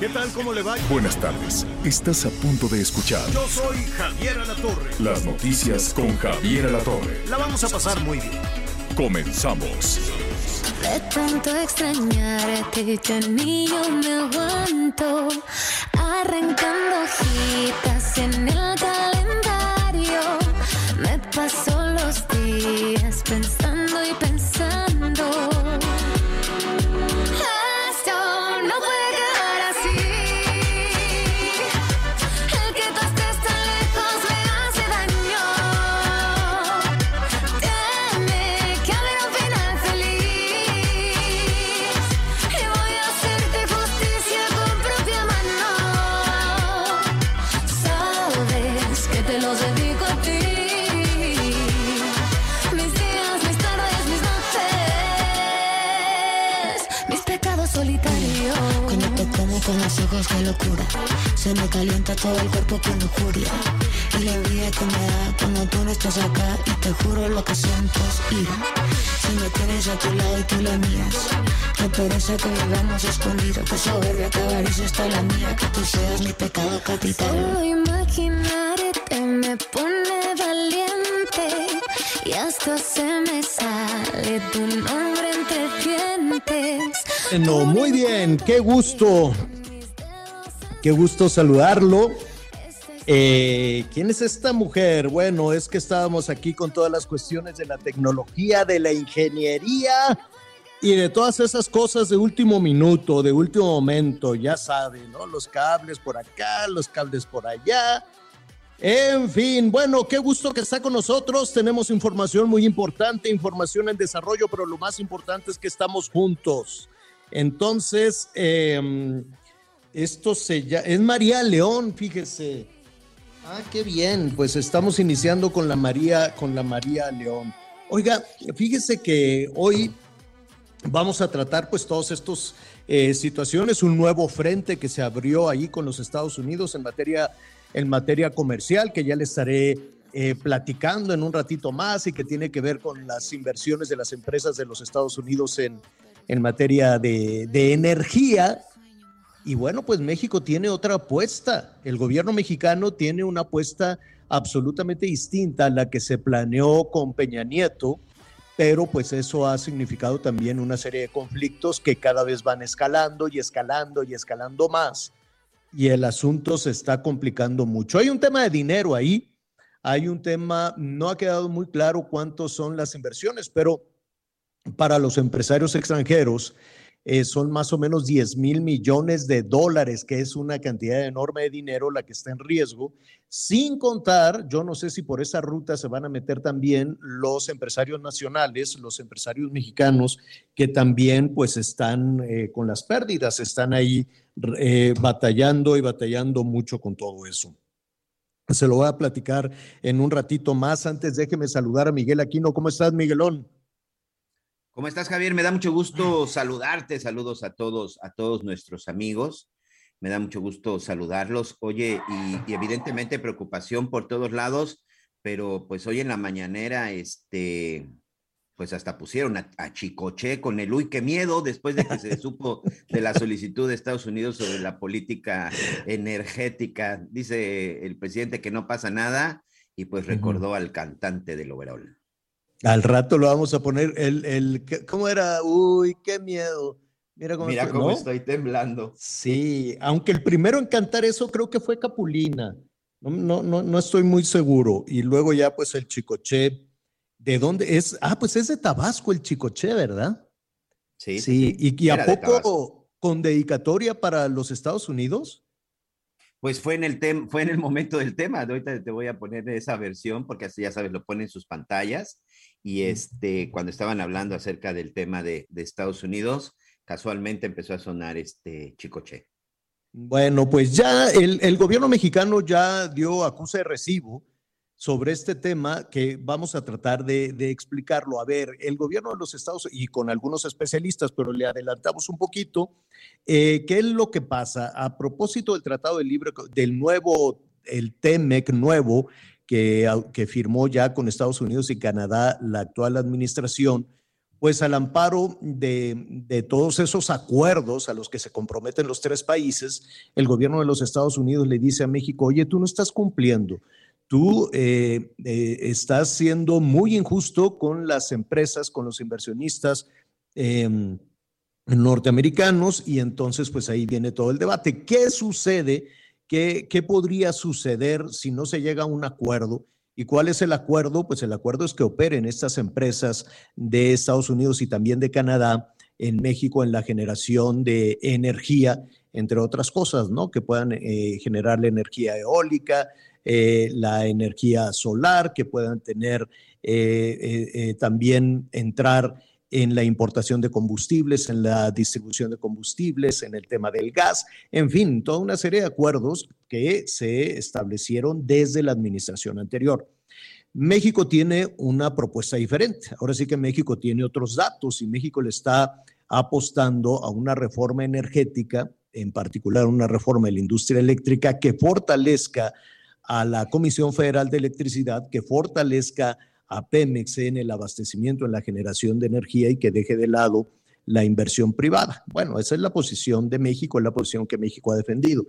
¿Qué tal? ¿Cómo le va? Buenas tardes. Estás a punto de escuchar Yo soy Javier Alatorre. las noticias con Javier Alatorre. La vamos a pasar muy bien. Comenzamos. De tanto extrañarte ya ni yo me aguanto Arrancando hojitas en el calendario Me paso los días locura. Se me calienta todo el cuerpo con lujuria. Y la envidia que me da cuando tú no estás acá Y te juro lo que siento es ira. Si me tienes a tu lado y tú la miras Me pereza que vivamos escondidos Que soberbia que avaricia está la mía Que tú seas mi pecado capital. Solo imaginarte me pone valiente y hasta se me sale tu nombre entre dientes. Bueno, muy bien, qué gusto, qué gusto saludarlo. Eh, ¿Quién es esta mujer? Bueno, es que estábamos aquí con todas las cuestiones de la tecnología, de la ingeniería y de todas esas cosas de último minuto, de último momento, ya saben, ¿no? Los cables por acá, los cables por allá. En fin, bueno, qué gusto que está con nosotros. Tenemos información muy importante, información en desarrollo, pero lo más importante es que estamos juntos. Entonces, eh, esto se llama, es María León, fíjese. Ah, qué bien, pues estamos iniciando con la María, con la María León. Oiga, fíjese que hoy vamos a tratar pues todos estos eh, situaciones, un nuevo frente que se abrió ahí con los Estados Unidos en materia, en materia comercial, que ya le estaré eh, platicando en un ratito más y que tiene que ver con las inversiones de las empresas de los Estados Unidos en, en materia de, de energía. Y bueno, pues México tiene otra apuesta. El gobierno mexicano tiene una apuesta absolutamente distinta a la que se planeó con Peña Nieto, pero pues eso ha significado también una serie de conflictos que cada vez van escalando y escalando y escalando más. Y el asunto se está complicando mucho. Hay un tema de dinero ahí, hay un tema, no ha quedado muy claro cuántos son las inversiones, pero para los empresarios extranjeros, eh, son más o menos 10 mil millones de dólares, que es una cantidad enorme de dinero la que está en riesgo, sin contar, yo no sé si por esa ruta se van a meter también los empresarios nacionales, los empresarios mexicanos, que también pues están eh, con las pérdidas, están ahí eh, batallando y batallando mucho con todo eso. Se lo voy a platicar en un ratito más. Antes déjeme saludar a Miguel Aquino. ¿Cómo estás, Miguelón? ¿Cómo estás, Javier? Me da mucho gusto saludarte. Saludos a todos, a todos nuestros amigos. Me da mucho gusto saludarlos. Oye, y, y evidentemente preocupación por todos lados, pero pues hoy en la mañanera, este, pues hasta pusieron a, a Chicoche con el uy, qué miedo, después de que se supo de la solicitud de Estados Unidos sobre la política energética. Dice el presidente que no pasa nada y pues recordó al cantante del overall. Al rato lo vamos a poner el, el ¿qué- ¿cómo era? Uy, qué miedo. Mira cómo, Mira estoy- cómo ¿no? estoy temblando. Sí, aunque el primero en cantar eso creo que fue Capulina. No, no, no, no estoy muy seguro. Y luego ya pues el Chicoche, ¿de dónde es? Ah, pues es de Tabasco el Chicoche, ¿verdad? Sí, Sí, y, y a de poco con dedicatoria para los Estados Unidos. Pues fue en el tem- fue en el momento del tema. Ahorita te voy a poner esa versión porque así ya sabes, lo pone en sus pantallas. Y este, cuando estaban hablando acerca del tema de, de Estados Unidos, casualmente empezó a sonar este Chicoche. Bueno, pues ya el, el, gobierno mexicano ya dio acuse de recibo sobre este tema que vamos a tratar de, de, explicarlo. A ver, el gobierno de los Estados y con algunos especialistas, pero le adelantamos un poquito, eh, ¿qué es lo que pasa? A propósito del Tratado de Libre, del nuevo, el TEMEC nuevo, que, firmó ya con Estados Unidos y Canadá la actual administración, pues al amparo de, de, todos esos acuerdos a los que se comprometen los tres países, el gobierno de los Estados Unidos le dice a México, oye, tú no estás cumpliendo, tú eh, eh, estás siendo muy injusto con las empresas, con los inversionistas eh, norteamericanos y entonces pues ahí viene todo el debate. ¿Qué sucede? ¿Qué, ¿Qué podría suceder si no se llega a un acuerdo? ¿Y cuál es el acuerdo? Pues el acuerdo es que operen estas empresas de Estados Unidos y también de Canadá en México en la generación de energía, entre otras cosas, ¿no? Que puedan eh, generar la energía eólica, eh, la energía solar, que puedan tener eh, también entrar en la importación de combustibles, en la distribución de combustibles, en el tema del gas, en fin, toda una serie de acuerdos que se establecieron desde la administración anterior. México tiene una propuesta diferente. Ahora sí que México tiene otros datos y México le está apostando a una reforma energética, en particular una reforma de la industria eléctrica que fortalezca a la Comisión Federal de Electricidad, que fortalezca a Pemex en el abastecimiento, en la generación de energía y que deje de lado la inversión privada. Bueno, esa es la posición de México, es la posición que México ha defendido.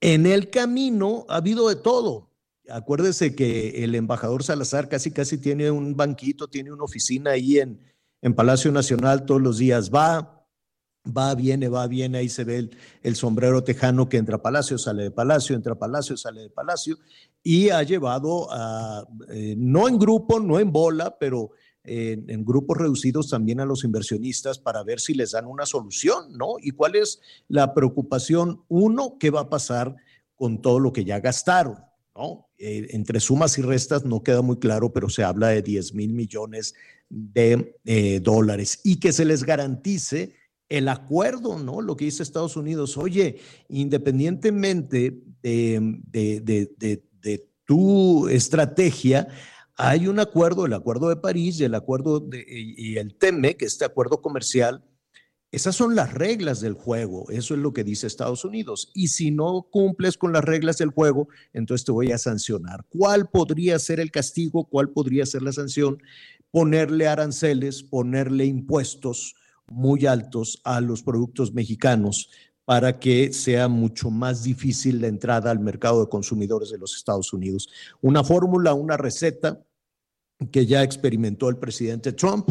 En el camino ha habido de todo. Acuérdese que el embajador Salazar casi casi tiene un banquito, tiene una oficina ahí en, en Palacio Nacional todos los días. Va, va, viene, va, viene, ahí se ve el, el, sombrero tejano que entra a Palacio, sale de Palacio, entra a Palacio, sale de Palacio, y ha llevado a, eh, no en grupo, no en bola, pero en, grupos reducidos también a los inversionistas para ver si les dan una solución, ¿no? ¿Y cuál es la preocupación? Uno, ¿qué va a pasar con todo lo que ya gastaron? ¿no? Eh, entre sumas y restas no queda muy claro, pero se habla de 10 mil millones de eh, dólares y que se les garantice el acuerdo, ¿no? Lo que dice Estados Unidos, oye, independientemente de, de, de, de tu estrategia, hay un acuerdo, el acuerdo de París y el acuerdo y el TEMEC, este acuerdo comercial, esas son las reglas del juego, eso es lo que dice Estados Unidos. Y si no cumples con las reglas del juego, entonces te voy a sancionar. ¿Cuál podría ser el castigo? ¿Cuál podría ser la sanción? Ponerle aranceles, ponerle impuestos muy altos a los productos mexicanos para que sea mucho más difícil la entrada al mercado de consumidores de los Estados Unidos. Una fórmula, una receta que ya experimentó el presidente Trump,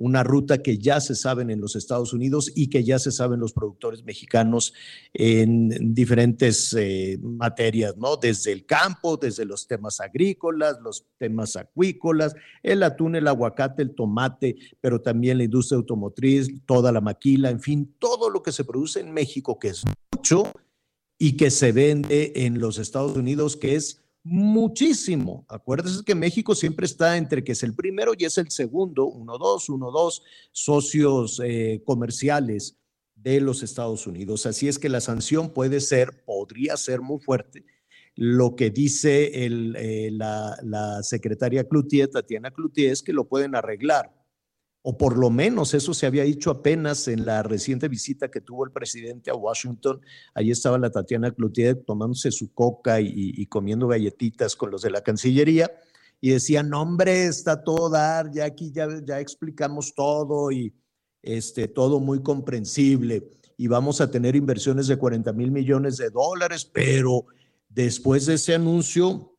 una ruta que ya se saben en los Estados Unidos y que ya se saben los productores mexicanos en diferentes eh, materias, ¿no? Desde el campo, desde los temas agrícolas, los temas acuícolas, el atún, el aguacate, el tomate, pero también la industria automotriz, toda la maquila, en fin, todo lo que se produce en México, que es mucho y que se vende en los Estados Unidos, que es muchísimo. Acuérdense que México siempre está entre que es el primero y es el segundo, uno, dos, uno, dos socios eh, comerciales de los Estados Unidos. Así es que la sanción puede ser, podría ser muy fuerte. Lo que dice el, eh, la, la, secretaria Cloutier, Tatiana Cloutier, es que lo pueden arreglar o por lo menos eso se había dicho apenas en la reciente visita que tuvo el presidente a Washington. Allí estaba la Tatiana Cloutier tomándose su coca y, comiendo galletitas con los de la Cancillería y decía, no hombre, está todo dar, ya aquí ya, ya explicamos todo y este, todo muy comprensible y vamos a tener inversiones de 40 mil millones de dólares, pero después de ese anuncio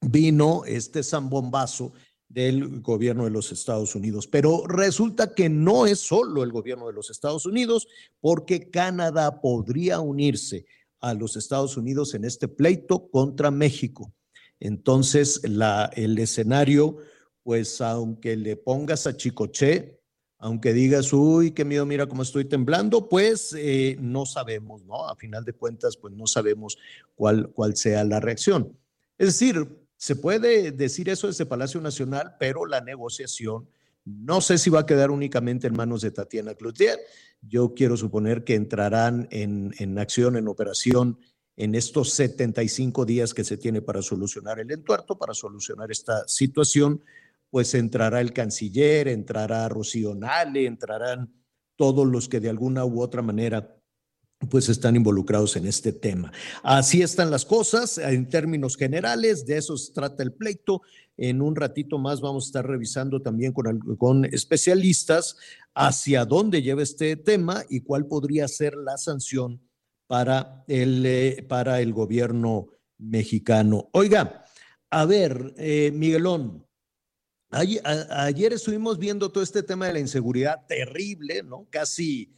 vino este zambombazo del gobierno de los Estados Unidos. Pero resulta que no es solo el gobierno de los Estados Unidos, porque Canadá podría unirse a los Estados Unidos en este pleito contra México. Entonces, el escenario, pues aunque le pongas a Chicoche, aunque digas, uy, qué miedo, mira cómo estoy temblando, pues eh, no sabemos, ¿no? A final de cuentas, pues no sabemos cuál, cuál sea la reacción. Es decir, Se puede decir eso desde Palacio Nacional, pero la negociación no sé si va a quedar únicamente en manos de Tatiana Cloutier. Yo quiero suponer que entrarán en, en acción, en operación, en estos 75 días que se tiene para solucionar el entuerto, para solucionar esta situación, pues entrará el canciller, entrará Rocío Nale, entrarán todos los que de alguna u otra manera pues están involucrados en este tema. Así están las cosas en términos generales, de eso se trata el pleito. En un ratito más vamos a estar revisando también con, con especialistas hacia dónde lleva este tema y cuál podría ser la sanción para el, eh, para el gobierno mexicano. Oiga, a ver, eh, Miguelón, ayer estuvimos viendo todo este tema de la inseguridad terrible, ¿no? Casi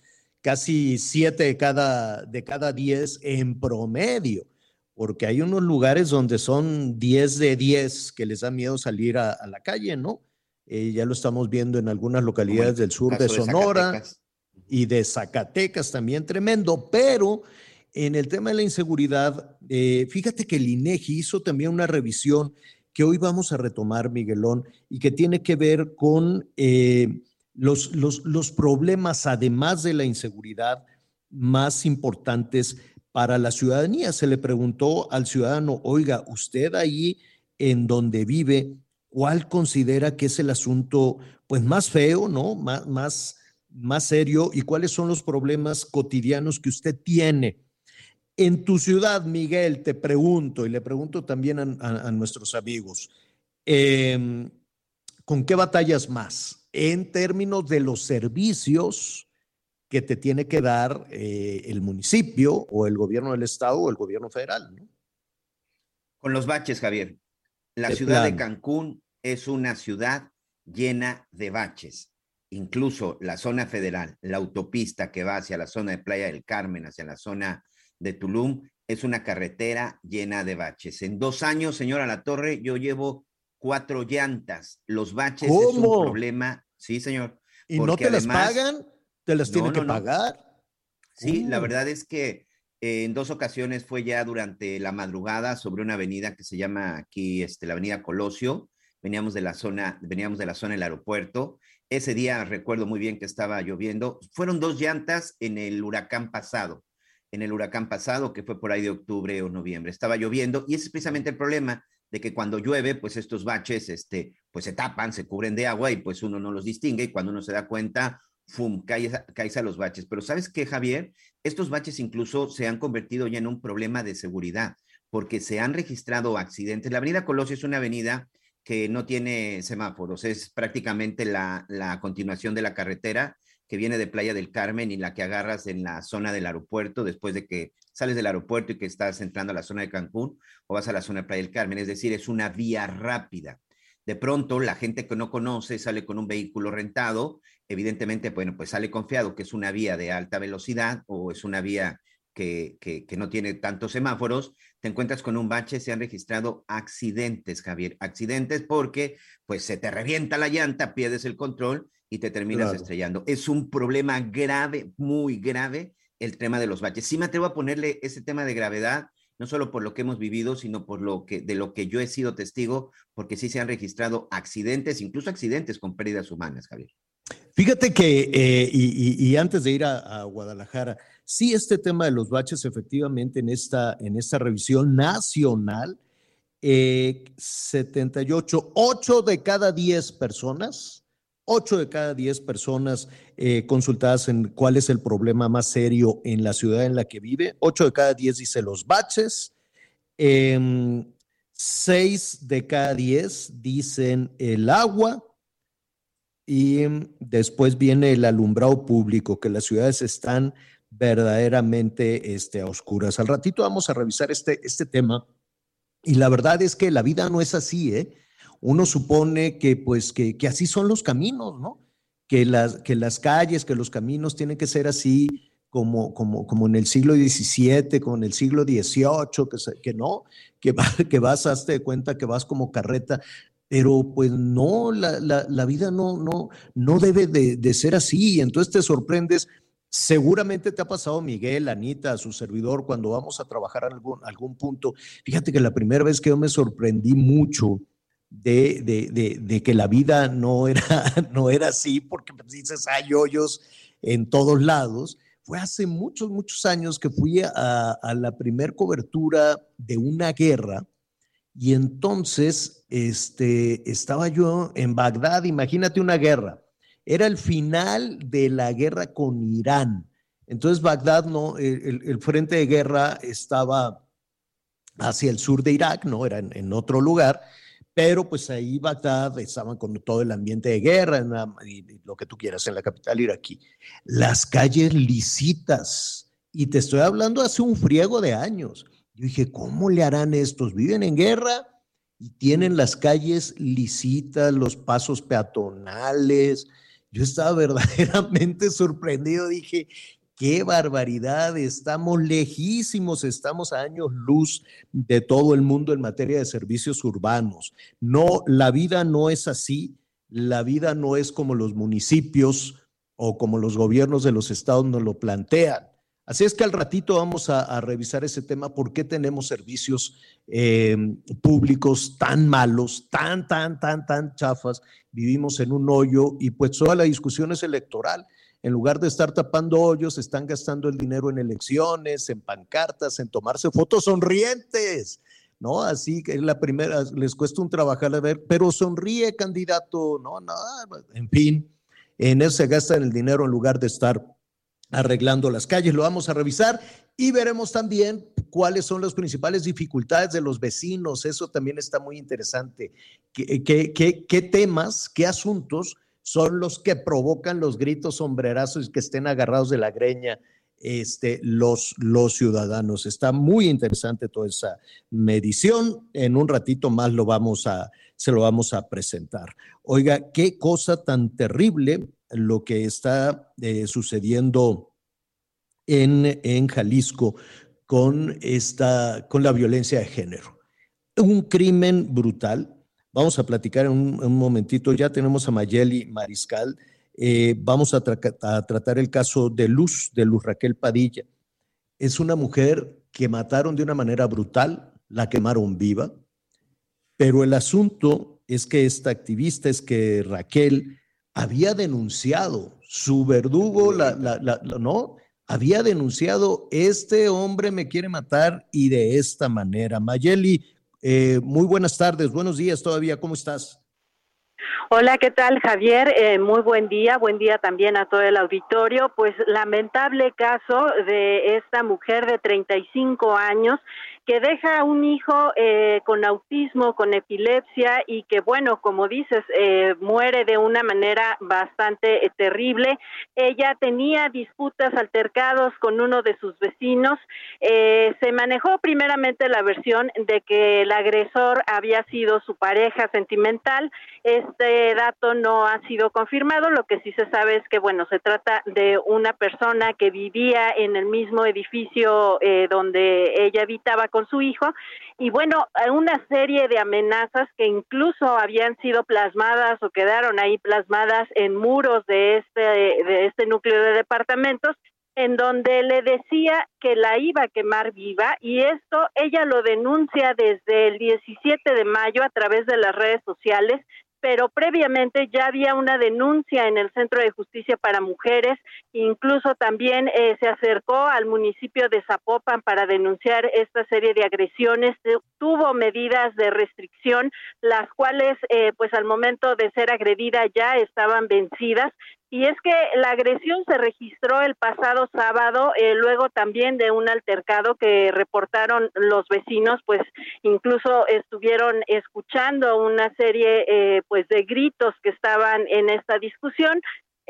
casi siete de cada, de cada diez en promedio, porque hay unos lugares donde son diez de diez que les da miedo salir a, la calle, ¿no? Eh, ya lo estamos viendo en algunas localidades del sur de Sonora y de Zacatecas también, tremendo, pero en el tema de la inseguridad, eh, fíjate que el INEGI hizo también una revisión que hoy vamos a retomar, Miguelón, y que tiene que ver con eh, los, los, problemas, además de la inseguridad, más importantes para la ciudadanía. Se le preguntó al ciudadano, oiga, usted ahí en donde vive, ¿cuál considera que es el asunto pues más feo, ¿no? Más, más, más serio y cuáles son los problemas cotidianos que usted tiene. En tu ciudad, Miguel, te pregunto y le pregunto también a, nuestros amigos, em, ¿con qué batallas más? En términos de los servicios que te tiene que dar eh, el municipio o el gobierno del estado o el gobierno federal. Con los baches, Javier. La ciudad de Cancún es una ciudad llena de baches. Incluso la zona federal, la autopista que va hacia la zona de Playa del Carmen, hacia la zona de Tulum, es una carretera llena de baches. En dos años, señora La Torre, yo llevo cuatro llantas. Los baches es un problema, sí, señor. ¿Y no te las pagan? ¿Te las tienen que pagar? Sí, la verdad es que eh, en dos ocasiones fue ya durante la madrugada sobre una avenida que se llama aquí, este, la avenida Colosio. Veníamos de la zona, veníamos de la zona del aeropuerto. Ese día recuerdo muy bien que estaba lloviendo. Fueron dos llantas en el huracán pasado, en el huracán pasado que fue por ahí de octubre o noviembre. Estaba lloviendo y ese es precisamente el problema de que cuando llueve, pues estos baches, este, pues se tapan, se cubren de agua y pues uno no los distingue y cuando uno se da cuenta, ¡fum!, caes, a los baches. Pero ¿sabes qué, Javier? Estos baches incluso se han convertido ya en un problema de seguridad porque se han registrado accidentes. La avenida Colosio es una avenida que no tiene semáforos, es prácticamente la, la continuación de la carretera que viene de Playa del Carmen y la que agarras en la zona del aeropuerto después de que sales del aeropuerto y que estás entrando a la zona de Cancún o vas a la zona de Playa del Carmen. Es decir, es una vía rápida. De pronto, la gente que no conoce sale con un vehículo rentado, evidentemente, bueno, pues sale confiado que es una vía de alta velocidad o es una vía que, que, no tiene tantos semáforos, te encuentras con un bache, se han registrado accidentes, Javier, accidentes porque pues se te revienta la llanta, pierdes el control y te terminas estrellando. Es un problema grave, muy grave, el tema de los baches. Sí me atrevo a ponerle ese tema de gravedad, no solo por lo que hemos vivido, sino por lo que de lo que yo he sido testigo, porque sí se han registrado accidentes, incluso accidentes con pérdidas humanas, Javier. Fíjate que, eh, y, y, antes de ir a, a, Guadalajara, sí este tema de los baches, efectivamente, en esta, en esta revisión nacional, eh, 78, 8 de cada 10 personas 8 de cada 10 personas eh, consultadas en cuál es el problema más serio en la ciudad en la que vive. 8 de cada 10 dice los baches. 6 em, de cada 10 dicen el agua. Y después viene el alumbrado público, que las ciudades están verdaderamente este, a oscuras. Al ratito vamos a revisar este, este tema. Y la verdad es que la vida no es así, ¿eh? Uno supone que pues que, así son los caminos, ¿no? Que las, que las calles, que los caminos tienen que ser así como, como, como en el siglo XVII, como en el siglo XVIII, que, que no, que, que vas, hazte de cuenta que vas como carreta, pero pues no, la, la, la vida no, no, no debe de, ser así, entonces te sorprendes Seguramente te ha pasado, Miguel, Anita, su servidor, cuando vamos a trabajar algún, algún punto. Fíjate que la primera vez que yo me sorprendí mucho de, de, de, que la vida no era, no era así, porque pues, dices, hay hoyos en todos lados. Fue hace muchos, muchos años que fui a, a la primer cobertura de una guerra y entonces este, estaba yo en Bagdad, imagínate una guerra. Era el final de la guerra con Irán. Entonces Bagdad, no, el, el frente de guerra estaba hacia el sur de Irak, no, era en, en otro lugar pero pues ahí Bagdad estaban con todo el ambiente de guerra y lo que tú quieras en la capital iraquí. Las calles licitas, y te estoy hablando hace un friego de años. Yo dije, ¿cómo le harán estos? Viven en guerra y tienen las calles licitas, los pasos peatonales. Yo estaba verdaderamente sorprendido, dije, qué barbaridad, estamos lejísimos, estamos a años luz de todo el mundo en materia de servicios urbanos. No, la vida no es así, la vida no es como los municipios o como los gobiernos de los estados nos lo plantean. Así es que al ratito vamos a, revisar ese tema, por qué tenemos servicios eh, públicos tan malos, tan, tan, tan, tan chafas, vivimos en un hoyo y pues toda la discusión es electoral en lugar de estar tapando hoyos, están gastando el dinero en elecciones, en pancartas, en tomarse fotos sonrientes, ¿no? Así que la primera, les cuesta un trabajar a ver, pero sonríe, candidato, no, no, en fin, en eso se gastan el dinero en lugar de estar arreglando las calles. Lo vamos a revisar y veremos también cuáles son las principales dificultades de los vecinos. Eso también está muy interesante. ¿Qué, qué, qué, qué temas, qué asuntos? Son los que provocan los gritos sombrerazos y que estén agarrados de la greña este, los, los ciudadanos. Está muy interesante toda esa medición. En un ratito más lo vamos a, se lo vamos a presentar. Oiga, qué cosa tan terrible lo que está eh, sucediendo en, en Jalisco con, esta, con la violencia de género. Un crimen brutal, Vamos a platicar en un, en un momentito. Ya tenemos a Mayeli Mariscal. Eh, vamos a, tra a, tratar el caso de Luz, de Luz Raquel Padilla. Es una mujer que mataron de una manera brutal, la quemaron viva, pero el asunto es que esta activista, es que Raquel había denunciado, su verdugo, la, ¿no? Había denunciado, este hombre me quiere matar y de esta manera. Mayeli, eh, muy buenas tardes, buenos días todavía, ¿cómo estás? Hola, ¿qué tal Javier? Eh, muy buen día, buen día también a todo el auditorio. Pues lamentable caso de esta mujer de 35 años que deja un hijo eh, con autismo, con epilepsia y que, bueno, como dices, eh, muere de una manera bastante eh, terrible. Ella tenía disputas, altercados con uno de sus vecinos. Eh, se manejó primeramente la versión de que el agresor había sido su pareja sentimental. Este dato no ha sido confirmado. Lo que sí se sabe es que, bueno, se trata de una persona que vivía en el mismo edificio donde ella habitaba con su hijo. Y bueno, una serie de amenazas que incluso habían sido plasmadas o quedaron ahí plasmadas en muros de este de este núcleo de departamentos en donde le decía que la iba a quemar viva y esto ella lo denuncia desde el 17 de mayo a través de las redes sociales pero previamente ya había una denuncia en el Centro de Justicia para Mujeres, incluso también eh, se acercó al municipio de Zapopan para denunciar esta serie de agresiones, tuvo medidas de restricción, las cuales eh, pues al momento de ser agredida ya estaban vencidas y es que la agresión se registró el pasado sábado, eh, luego también de un altercado que reportaron los vecinos, pues incluso estuvieron escuchando una serie eh, pues de gritos que estaban en esta discusión.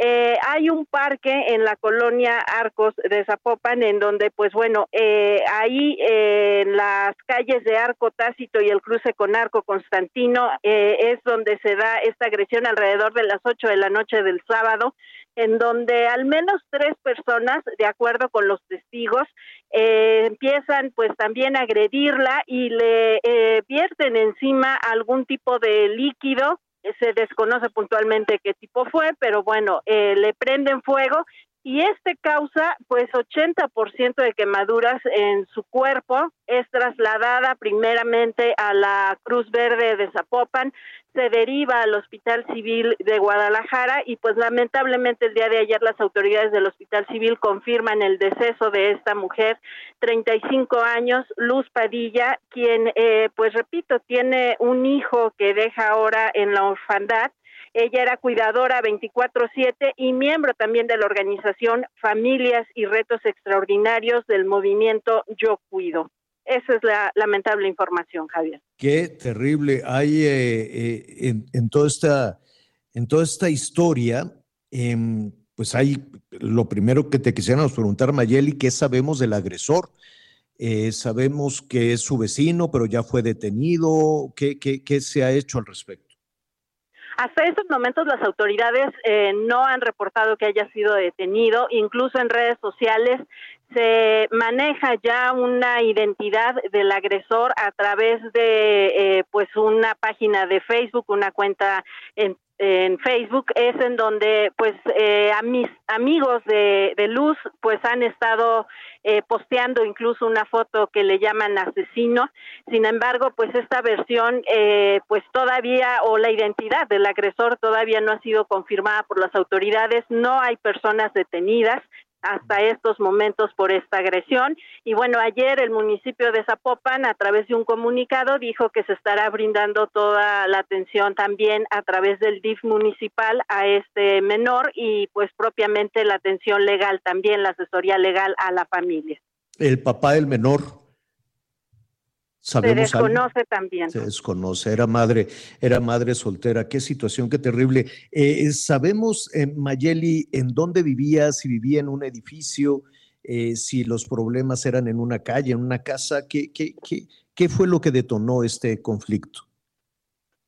Eh, hay un parque en la colonia Arcos de Zapopan en donde, pues bueno, eh, ahí eh, en las calles de Arco Tácito y el cruce con Arco Constantino eh, es donde se da esta agresión alrededor de las ocho de la noche del sábado, en donde al menos tres personas, de acuerdo con los testigos, eh, empiezan pues también a agredirla y le vierten encima algún tipo de líquido se desconoce puntualmente qué tipo fue, pero bueno, eh, le prenden fuego y este causa pues 80% de quemaduras en su cuerpo, es trasladada primeramente a la Cruz Verde de Zapopan, se deriva al Hospital Civil de Guadalajara y pues lamentablemente el día de ayer las autoridades del Hospital Civil confirman el deceso de esta mujer, 35 años, Luz Padilla, quien eh, pues repito, tiene un hijo que deja ahora en la orfandad ella era cuidadora 24/7 y miembro también de la organización Familias y Retos Extraordinarios del movimiento Yo Cuido. Esa es la lamentable información, Javier. Qué terrible. Hay eh, eh, en, toda esta, en toda esta historia, em, pues hay lo primero que te quisiéramos preguntar, Mayeli, ¿qué sabemos del agresor? Eh, sabemos que es su vecino, pero ya fue detenido. ¿Qué, qué, qué se ha hecho al respecto? Hasta estos momentos las autoridades eh, no han reportado que haya sido detenido, incluso en redes sociales se maneja ya una identidad del agresor a través de eh, pues una página de Facebook, una cuenta en en Facebook es en donde pues eh, a mis amigos de, de, Luz pues han estado eh, posteando incluso una foto que le llaman asesino. Sin embargo pues esta versión eh, pues todavía o la identidad del agresor todavía no ha sido confirmada por las autoridades. No hay personas detenidas hasta estos momentos por esta agresión. Y bueno, ayer el municipio de Zapopan, a través de un comunicado, dijo que se estará brindando toda la atención también a través del DIF municipal a este menor y pues propiamente la atención legal también, la asesoría legal a la familia. El papá del menor se desconoce también. Se desconoce, era madre, era madre soltera. Qué situación, qué terrible. Eh, sabemos, eh, Mayeli, en dónde vivía, si vivía en un edificio, eh, si los problemas eran en una calle, en una casa. ¿Qué, qué, qué, qué fue lo que detonó este conflicto?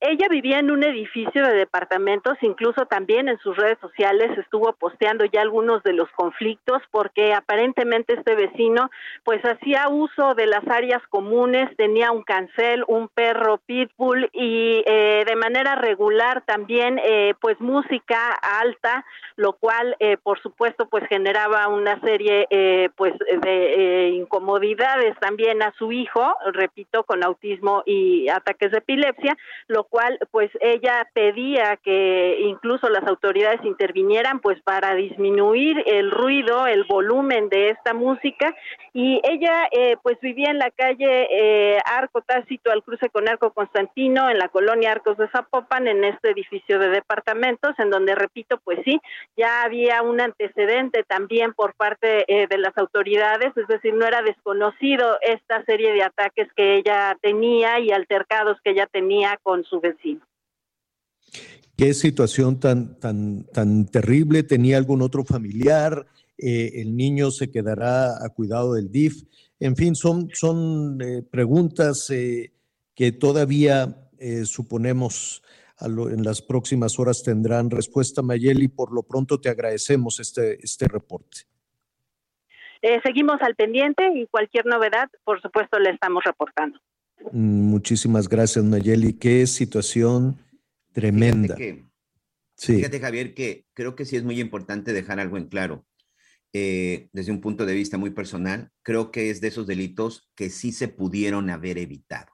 Ella vivía en un edificio de departamentos, incluso también en sus redes sociales estuvo posteando ya algunos de los conflictos porque aparentemente este vecino pues hacía uso de las áreas comunes, tenía un cancel, un perro pitbull y eh, de manera regular también eh, pues música alta, lo cual eh, por supuesto pues generaba una serie pues de incomodidades también a su hijo, repito, con autismo y ataques de epilepsia, lo cual pues ella pedía que incluso las autoridades intervinieran pues para disminuir el ruido, el volumen de esta música. Y ella eh, pues vivía en la calle eh, Arco Tácito al cruce con Arco Constantino en la colonia Arcos de Zapopan en este edificio de departamentos en donde repito pues sí ya había un antecedente también por parte eh, de las autoridades. Es decir no era desconocido esta serie de ataques que ella tenía y altercados que ella tenía con su vecino. Qué situación tan, tan, tan terrible. ¿Tenía algún otro familiar? Eh, ¿El niño se quedará a cuidado del DIF? En fin, son, son eh, preguntas eh, que todavía suponemos en las próximas horas tendrán respuesta, Mayeli. Por lo pronto te agradecemos este, este reporte. seguimos al pendiente y cualquier novedad, por supuesto, le estamos reportando. Muchísimas gracias, Nayeli. Qué situación tremenda. Fíjate, sí. fíjate, Javier, que creo que sí es muy importante dejar algo en claro. Eh, desde un punto de vista muy personal, creo que es de esos delitos que sí se pudieron haber evitado.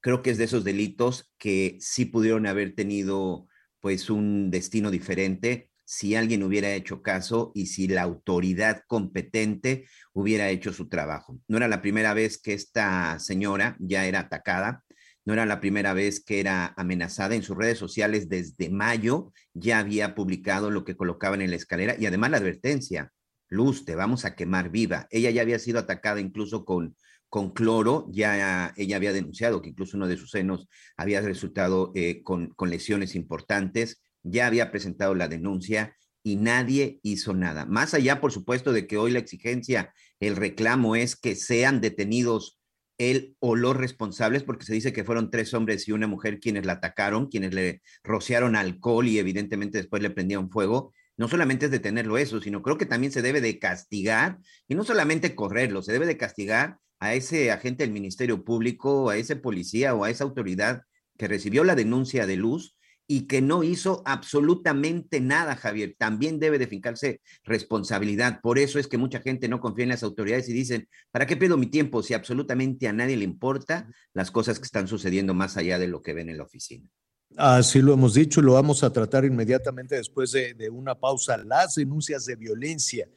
Creo que es de esos delitos que sí pudieron haber tenido pues un destino diferente si alguien hubiera hecho caso y si la autoridad competente hubiera hecho su trabajo. No era la primera vez que esta señora ya era atacada, no era la primera vez que era amenazada en sus redes sociales desde mayo, ya había publicado lo que colocaban en la escalera y además la advertencia, Luz, te vamos a quemar viva. Ella ya había sido atacada incluso con, con cloro, ya ella había denunciado que incluso uno de sus senos había resultado eh, con, con lesiones importantes ya había presentado la denuncia y nadie hizo nada. Más allá, por supuesto, de que hoy la exigencia, el reclamo es que sean detenidos él o los responsables, porque se dice que fueron tres hombres y una mujer quienes la atacaron, quienes le rociaron alcohol y evidentemente después le prendieron fuego. No solamente es detenerlo eso, sino creo que también se debe de castigar y no solamente correrlo, se debe de castigar a ese agente del Ministerio Público, a ese policía o a esa autoridad que recibió la denuncia de luz y que no hizo absolutamente nada, Javier. También debe de fincarse responsabilidad. Por eso es que mucha gente no confía en las autoridades y dicen, ¿para qué pido mi tiempo si absolutamente a nadie le importa las cosas que están sucediendo más allá de lo que ven en la oficina? Así lo hemos dicho y lo vamos a tratar inmediatamente después de, de una pausa. Las denuncias de violencia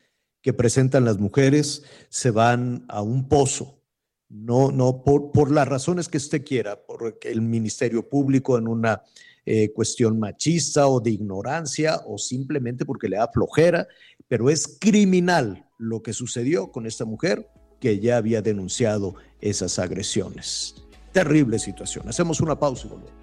que presentan las mujeres se van a un pozo no, no por, por, las razones que usted quiera, porque el Ministerio Público en una eh, cuestión machista o de ignorancia o simplemente porque le da flojera, pero es criminal lo que sucedió con esta mujer que ya había denunciado esas agresiones. Terrible situación. Hacemos una pausa y volvemos.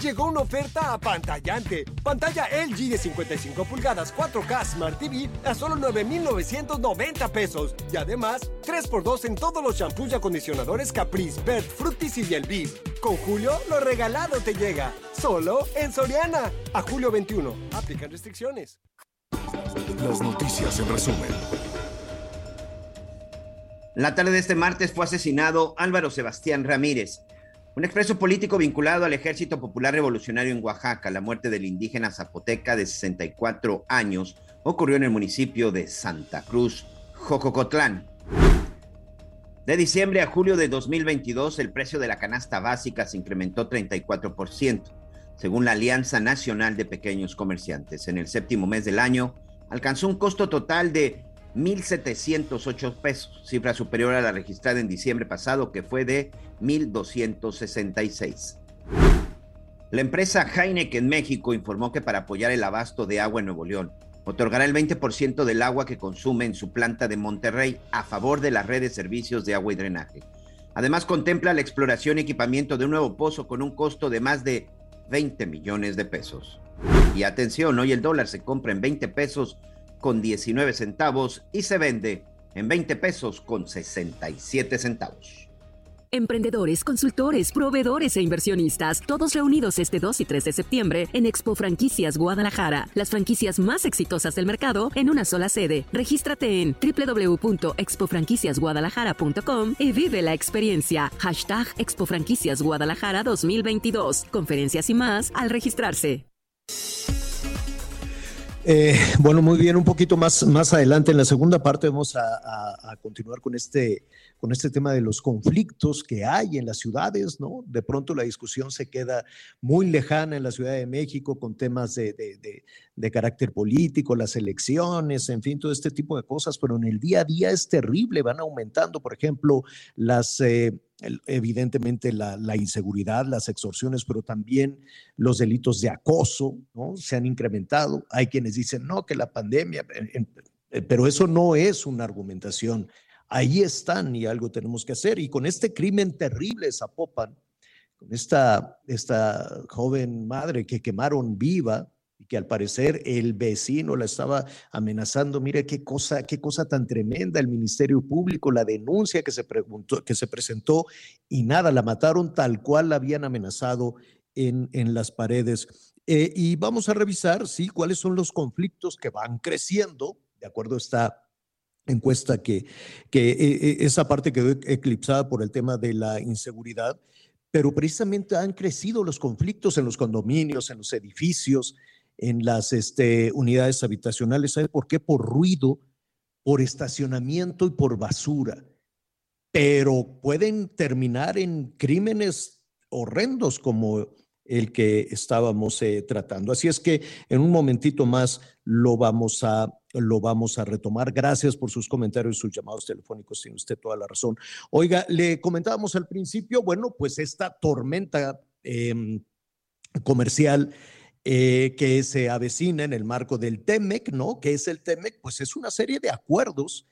Llegó una oferta apantallante. Pantalla LG de 55 pulgadas 4K Smart TV a solo 9,990 pesos. Y además, 3x2 en todos los shampoos y acondicionadores Caprice, Bert, Fructis y Bielvin. Con Julio, lo regalado te llega. Solo en Soriana. A julio 21. Aplican restricciones. Las noticias en resumen. La tarde de este martes fue asesinado Álvaro Sebastián Ramírez, un expreso político vinculado al Ejército Popular Revolucionario en Oaxaca, la muerte del indígena zapoteca de 64 años, ocurrió en el municipio de Santa Cruz, Jococotlán. De diciembre a julio de 2022, el precio de la canasta básica se incrementó 34%, según la Alianza Nacional de Pequeños Comerciantes. En el séptimo mes del año, alcanzó un costo total de 1.708 pesos, cifra superior a la registrada en diciembre pasado, que fue de 1.266. La empresa Heineken México informó que para apoyar el abasto de agua en Nuevo León, otorgará el 20% del agua que consume en su planta de Monterrey a favor de la red de servicios de agua y drenaje. Además, contempla la exploración y equipamiento de un nuevo pozo con un costo de más de 20 millones de pesos. Y atención, hoy el dólar se compra en 20 pesos con 19 centavos y se vende en 20 pesos con 67 centavos. Emprendedores, consultores, proveedores e inversionistas, todos reunidos este 2 y 3 de septiembre en Expo Franquicias Guadalajara, las franquicias más exitosas del mercado en una sola sede. Regístrate en www.expofranquiciasguadalajara.com y vive la experiencia. Hashtag Expo Franquicias Guadalajara 2022. Conferencias y más al registrarse. Eh, bueno, muy bien, un poquito más, más adelante en la segunda parte vamos a, a, a, continuar con este, con este tema de los conflictos que hay en las ciudades, ¿no? De pronto la discusión se queda muy lejana en la Ciudad de México con temas de, de, de, de carácter político, las elecciones, en fin, todo este tipo de cosas, pero en el día a día es terrible, van aumentando, por ejemplo, las... Eh, evidentemente la, la, inseguridad, las extorsiones, pero también los delitos de acoso, ¿no? Se han incrementado. Hay quienes dicen, no, que la pandemia, pero eso no es una argumentación. Ahí están y algo tenemos que hacer. Y con este crimen terrible, Zapopan, con esta, esta joven madre que quemaron viva, y que al parecer el vecino la estaba amenazando. Mire qué cosa, qué cosa tan tremenda el Ministerio Público, la denuncia que se, preguntó, que se presentó y nada, la mataron tal cual la habían amenazado en, en las paredes. Eh, y vamos a revisar, sí, cuáles son los conflictos que van creciendo, de acuerdo a esta encuesta que, que eh, esa parte quedó eclipsada por el tema de la inseguridad, pero precisamente han crecido los conflictos en los condominios, en los edificios, en las este, unidades habitacionales. ¿Sabe por qué? Por ruido, por estacionamiento y por basura. Pero pueden terminar en crímenes horrendos como el que estábamos eh, tratando. Así es que en un momentito más lo vamos a lo vamos a retomar. Gracias por sus comentarios, sus llamados telefónicos. Tiene usted toda la razón. Oiga, le comentábamos al principio, bueno, pues esta tormenta eh, comercial eh, que se avecina en el marco del TEMEC, ¿no? ¿Qué es el TEMEC? Pues es una serie de acuerdos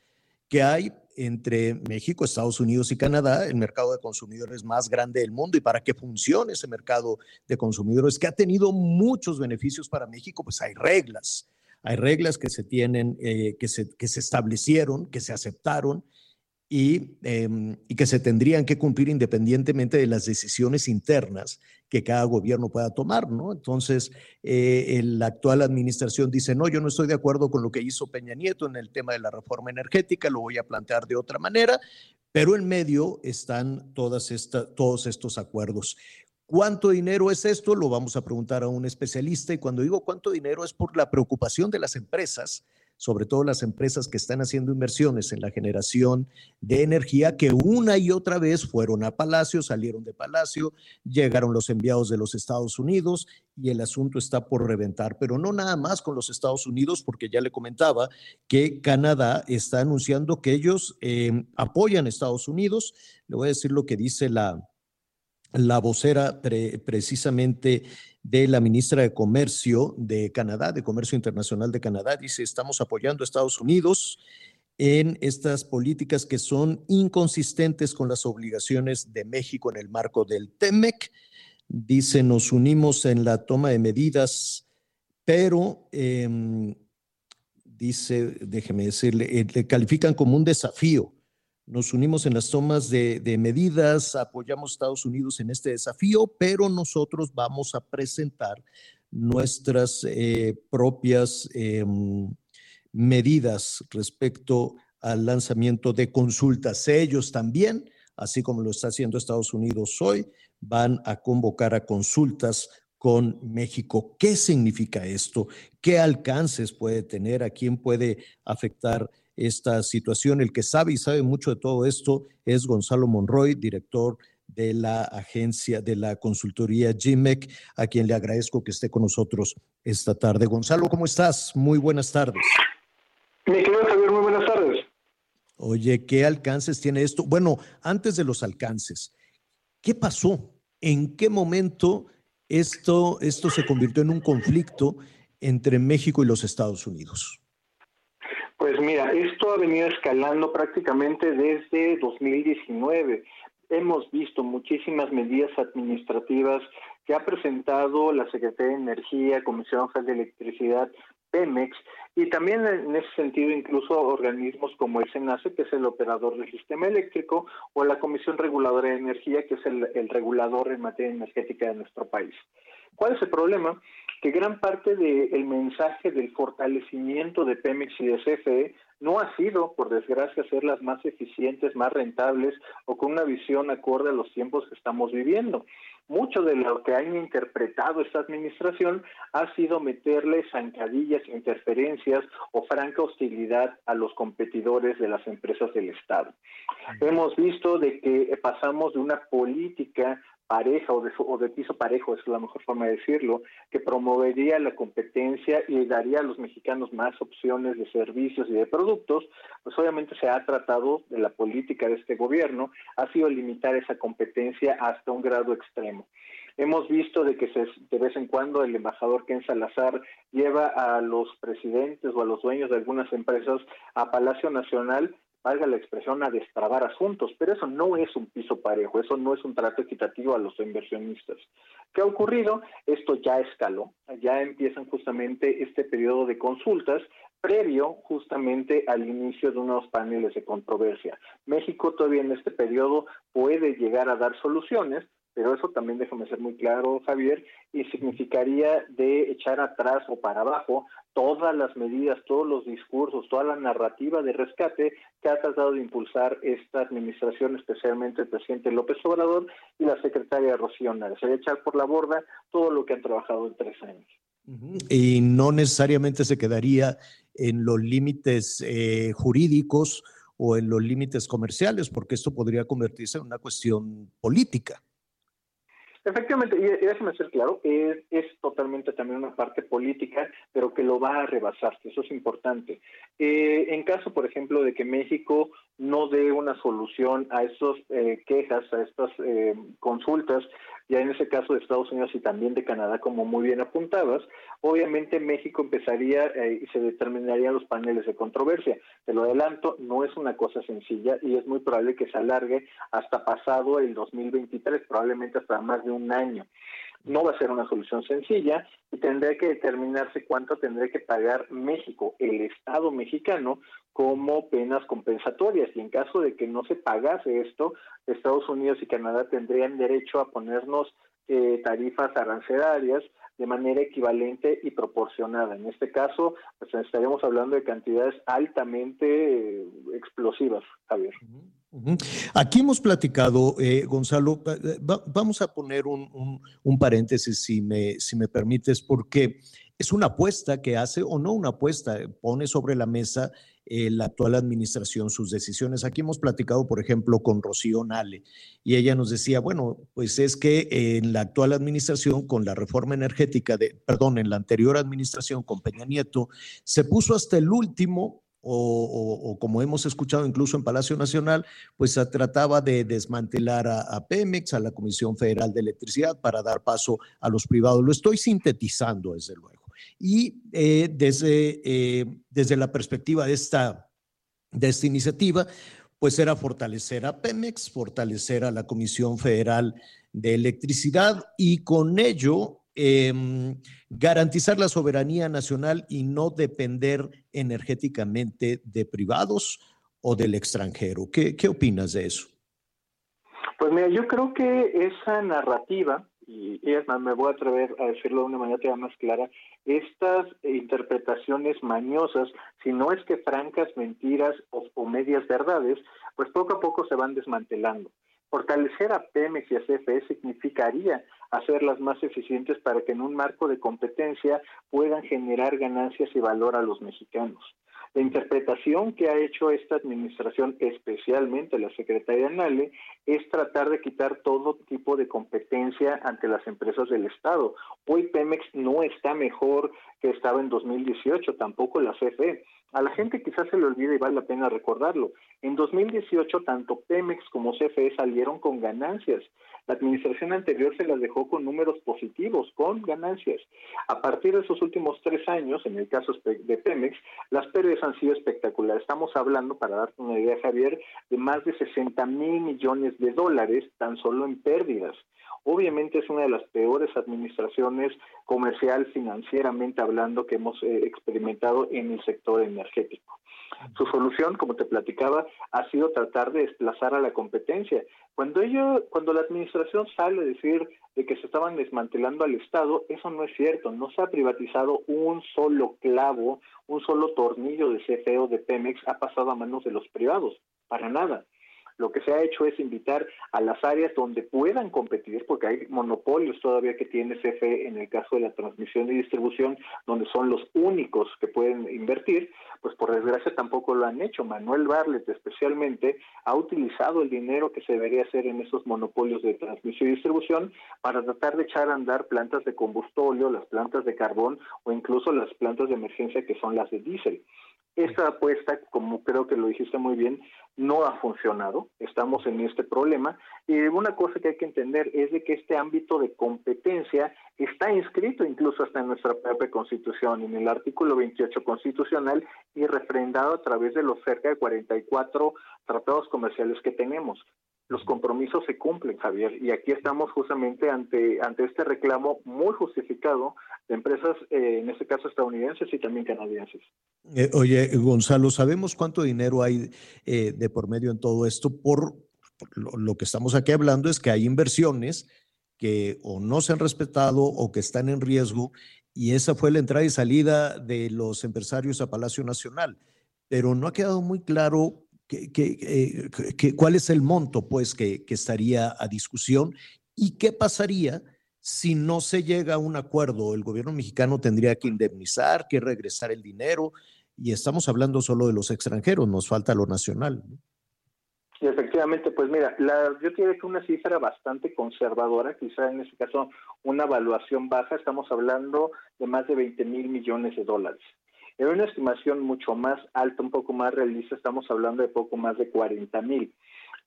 que hay entre México, Estados Unidos y Canadá, el mercado de consumidores más grande del mundo, y para que funcione ese mercado de consumidores que ha tenido muchos beneficios para México, pues hay reglas. Hay reglas que se tienen, eh, que, se, que se establecieron, que se aceptaron Em, y, que se tendrían que cumplir independientemente de las decisiones internas que cada gobierno pueda tomar, ¿no? Entonces, eh, la actual administración dice, no, yo no estoy de acuerdo con lo que hizo Peña Nieto en el tema de la reforma energética, lo voy a plantear de otra manera, pero en medio están todos estos acuerdos. ¿Cuánto dinero es esto? Lo vamos a preguntar a un especialista y cuando digo cuánto dinero es por la preocupación de las empresas sobre todo las empresas que están haciendo inversiones en la generación de energía, que una y otra vez fueron a Palacio, salieron de Palacio, llegaron los enviados de los Estados Unidos y el asunto está por reventar, pero no nada más con los Estados Unidos, porque ya le comentaba que Canadá está anunciando que ellos eh, apoyan a Estados Unidos. Le voy a decir lo que dice la, la vocera precisamente de la ministra de Comercio de Canadá, de Comercio Internacional de Canadá, dice, estamos apoyando a Estados Unidos en estas políticas que son inconsistentes con las obligaciones de México en el marco del TEMEC. Dice, nos unimos en la toma de medidas, pero, em, dice, déjeme decirle, eh, le califican como un desafío nos unimos en las tomas de, medidas, apoyamos a Estados Unidos en este desafío, pero nosotros vamos a presentar nuestras eh, propias em, medidas respecto al lanzamiento de consultas. Ellos también, así como lo está haciendo Estados Unidos hoy, van a convocar a consultas con México. ¿Qué significa esto? ¿Qué alcances puede tener? ¿A quién puede afectar esta situación. El que sabe y sabe mucho de todo esto es Gonzalo Monroy, director de la agencia de la consultoría GIMEC, a quien le agradezco que esté con nosotros esta tarde. Gonzalo, ¿cómo estás? Muy buenas tardes. Mi querido Javier, muy buenas tardes. Oye, ¿qué alcances tiene esto? Bueno, antes de los alcances, ¿qué pasó? ¿En qué momento esto, esto se convirtió en un conflicto entre México y los Estados Unidos? Pues mira, esto ha venido escalando prácticamente desde 2019. Hemos visto muchísimas medidas administrativas que ha presentado la Secretaría de Energía, Comisión Federal de Electricidad, Pemex, y también en ese sentido incluso organismos como el SENACE, que es el operador del sistema eléctrico, o la Comisión Reguladora de Energía, que es el, el regulador en materia energética de nuestro país. ¿Cuál es el problema? Que gran parte del mensaje del fortalecimiento de Pemex y de CFE no ha sido, por desgracia, ser las más eficientes, más rentables o con una visión acorde a los tiempos que estamos viviendo. Mucho de lo que han interpretado esta administración ha sido meterle zancadillas, interferencias o franca hostilidad a los competidores de las empresas del Estado. Hemos visto de que pasamos de una política pareja o de, o de piso parejo, es la mejor forma de decirlo, que promovería la competencia y daría a los mexicanos más opciones de servicios y de productos, pues obviamente se ha tratado de la política de este gobierno, ha sido limitar esa competencia hasta un grado extremo. Hemos visto de que se, de vez en cuando el embajador Ken Salazar lleva a los presidentes o a los dueños de algunas empresas a Palacio Nacional valga la expresión, a destrabar asuntos, pero eso no es un piso parejo, eso no es un trato equitativo a los inversionistas. ¿Qué ha ocurrido? Esto ya escaló, ya empiezan justamente este periodo de consultas previo justamente al inicio de unos paneles de controversia. México todavía en este periodo puede llegar a dar soluciones, pero eso también déjame ser muy claro, Javier, y significaría de echar atrás o para abajo todas las medidas, todos los discursos, toda la narrativa de rescate que ha tratado de impulsar esta administración, especialmente el presidente López Obrador y la secretaria Rocío Nárez. Sería echar por la borda todo lo que han trabajado en tres años. Y no necesariamente se quedaría en los límites eh, jurídicos o en los límites comerciales, porque esto podría convertirse en una cuestión política. Efectivamente, y déjeme ser claro, es, es, totalmente también una parte política, pero que lo va a rebasar, eso es importante. Eh, en caso, por ejemplo, de que México no dé una solución a estas eh, quejas, a estas eh, consultas, ya en ese caso de Estados Unidos y también de Canadá, como muy bien apuntabas, obviamente México empezaría eh, y se determinarían los paneles de controversia. Te lo adelanto, no es una cosa sencilla y es muy probable que se alargue hasta pasado el 2023, probablemente hasta más de un año. No va a ser una solución sencilla y tendrá que determinarse cuánto tendrá que pagar México, el Estado mexicano, como penas compensatorias. Y en caso de que no se pagase esto, Estados Unidos y Canadá tendrían derecho a ponernos eh, tarifas arancelarias de manera equivalente y proporcionada. En este caso, pues estaríamos hablando de cantidades altamente eh, explosivas, Javier. Aquí hemos platicado, eh, Gonzalo, eh, vamos a poner un, paréntesis, si me, si me permites, porque es una apuesta que hace, o no una apuesta, pone sobre la mesa eh, la actual administración sus decisiones. Aquí hemos platicado, por ejemplo, con Rocío Nale, y ella nos decía, bueno, pues es que en la actual administración, con la reforma energética, de, perdón, en la anterior administración con Peña Nieto, se puso hasta el último o, como hemos escuchado incluso en Palacio Nacional, pues se trataba de desmantelar a, Pemex, a la Comisión Federal de Electricidad, para dar paso a los privados. Lo estoy sintetizando, desde luego. Y eh, desde, eh, desde la perspectiva de esta, de esta iniciativa, pues era fortalecer a Pemex, fortalecer a la Comisión Federal de Electricidad y con ello Em, garantizar la soberanía nacional y no depender energéticamente de privados o del extranjero. ¿Qué, qué opinas de eso? Pues mira, yo creo que esa narrativa, y es más, me voy a atrever a decirlo de una manera más clara, estas interpretaciones mañosas, si no es que francas mentiras o medias verdades, pues poco a poco se van desmantelando. Fortalecer a Pemex y a CFE significaría hacerlas más eficientes para que en un marco de competencia puedan generar ganancias y valor a los mexicanos. La interpretación que ha hecho esta administración, especialmente la secretaria Nale, es tratar de quitar todo tipo de competencia ante las empresas del Estado. Hoy Pemex no está mejor que estaba en 2018, tampoco la CFE. A la gente quizás se le olvida y vale la pena recordarlo. En 2018 tanto Pemex como CFE salieron con ganancias. La administración anterior se las dejó con números positivos, con ganancias. A partir de esos últimos tres años, en el caso de Pemex, las pérdidas han sido espectaculares. Estamos hablando, para darte una idea, Javier, de más de 60 mil millones de dólares tan solo en pérdidas. Obviamente es una de las peores administraciones comercial, financieramente hablando, que hemos eh, experimentado en el sector energético. Su solución, como te platicaba, ha sido tratar de desplazar a la competencia. Cuando ello, cuando la administración sale a decir de que se estaban desmantelando al Estado, eso no es cierto. No se ha privatizado un solo clavo, un solo tornillo de CFE o de Pemex ha pasado a manos de los privados. Para nada. Lo que se ha hecho es invitar a las áreas donde puedan competir, porque hay monopolios todavía que tiene CFE en el caso de la transmisión y distribución, donde son los únicos que pueden invertir, pues por desgracia tampoco lo han hecho. Manuel Barlet especialmente ha utilizado el dinero que se debería hacer en esos monopolios de transmisión y distribución para tratar de echar a andar plantas de combustóleo, las plantas de carbón o incluso las plantas de emergencia que son las de diésel. Esta apuesta, como creo que lo dijiste muy bien, no ha funcionado. Estamos en este problema. Y una cosa que hay que entender es de que este ámbito de competencia está inscrito incluso hasta en nuestra propia Constitución, en el artículo 28 constitucional y refrendado a través de los cerca de 44 tratados comerciales que tenemos los compromisos se cumplen, Javier, y aquí estamos justamente ante, ante este reclamo muy justificado de empresas, eh, en este caso estadounidenses y también canadienses. Eh, oye, Gonzalo, ¿sabemos cuánto dinero hay eh, de por medio en todo esto? Por, lo, que estamos aquí hablando es que hay inversiones que o no se han respetado o que están en riesgo, y esa fue la entrada y salida de los empresarios a Palacio Nacional. Pero no ha quedado muy claro ¿Qué, cuál es el monto pues que, estaría a discusión y qué pasaría si no se llega a un acuerdo? El gobierno mexicano tendría que indemnizar, que regresar el dinero y estamos hablando solo de los extranjeros, nos falta lo nacional. Y efectivamente, pues mira, yo quiero que una cifra bastante conservadora, quizá en este caso una evaluación baja, estamos hablando de más de 20 mil millones de dólares. En una estimación mucho más alta, un poco más realista, estamos hablando de poco más de 40 mil.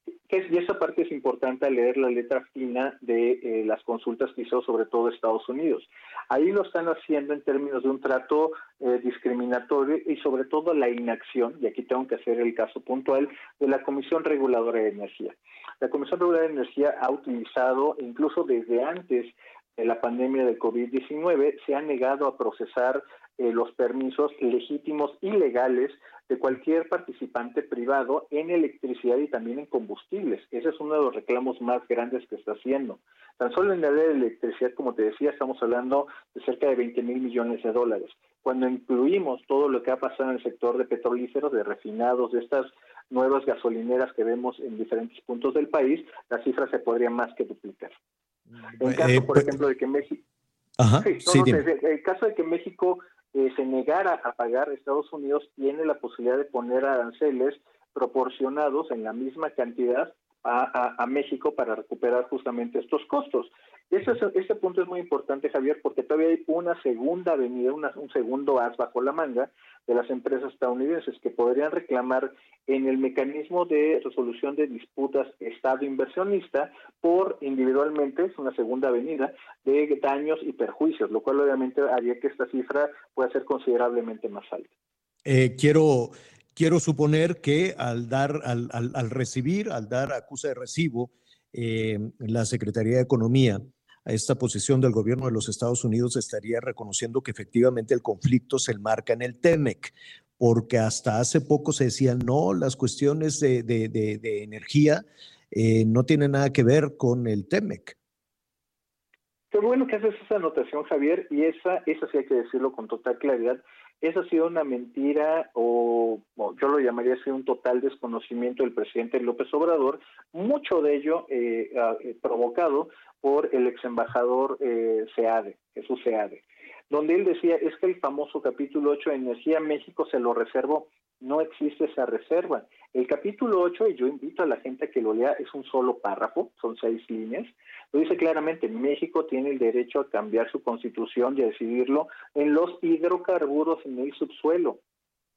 Y esa parte es importante al leer la letra fina de eh, las consultas que hizo sobre todo Estados Unidos. Ahí lo están haciendo en términos de un trato eh, discriminatorio y sobre todo la inacción, y aquí tengo que hacer el caso puntual, de la Comisión Reguladora de Energía. La Comisión Reguladora de Energía ha utilizado, incluso desde antes de la pandemia del COVID-19, se ha negado a procesar eh, los permisos legítimos y legales de cualquier participante privado en electricidad y también en combustibles. Ese es uno de los reclamos más grandes que está haciendo. Tan solo en la área de electricidad, como te decía, estamos hablando de cerca de 20 mil millones de dólares. Cuando incluimos todo lo que ha pasado en el sector de petrolíferos, de refinados, de estas nuevas gasolineras que vemos en diferentes puntos del país, la cifra se podría más que duplicar. En Eh, caso, por pues- ejemplo, de que México... Ajá, Sí, sí, no, dime. te- el caso de que México eh, se negara a pagar, Estados Unidos tiene la posibilidad de poner aranceles proporcionados en la misma cantidad a, a- a México para recuperar justamente estos costos. Ese, es- ese punto es muy importante, Javier, porque todavía hay una segunda avenida, un segundo as bajo la manga de las empresas estadounidenses que podrían reclamar en el mecanismo de resolución de disputas Estado inversionista por individualmente, es una segunda avenida, de daños y perjuicios, lo cual obviamente haría que esta cifra pueda ser considerablemente más alta. Eh, quiero, suponer que al dar, al recibir, al dar acusa de recibo, eh, la Secretaría de Economía a esta posición del gobierno de los Estados Unidos estaría reconociendo que efectivamente el conflicto se enmarca en el TEMEC, porque hasta hace poco se decía, no, las cuestiones de, de- de- de energía eh, no tienen nada que ver con el TEMEC. Qué bueno que haces esa anotación, Javier, y esa, esa sí hay que decirlo con total claridad. Esa ha sido una mentira o, yo lo llamaría así un total desconocimiento del presidente López Obrador, mucho de ello eh, ah, eh, provocado por el ex embajador eh, Seade, Jesús Seade, donde él decía es que el famoso capítulo 8 de Energía México se lo reservó. No existe esa reserva. El capítulo 8, y yo invito a la gente a que lo lea, es un solo párrafo, son seis líneas, lo dice claramente, México tiene el derecho a cambiar su constitución y a decidirlo en los hidrocarburos en el subsuelo.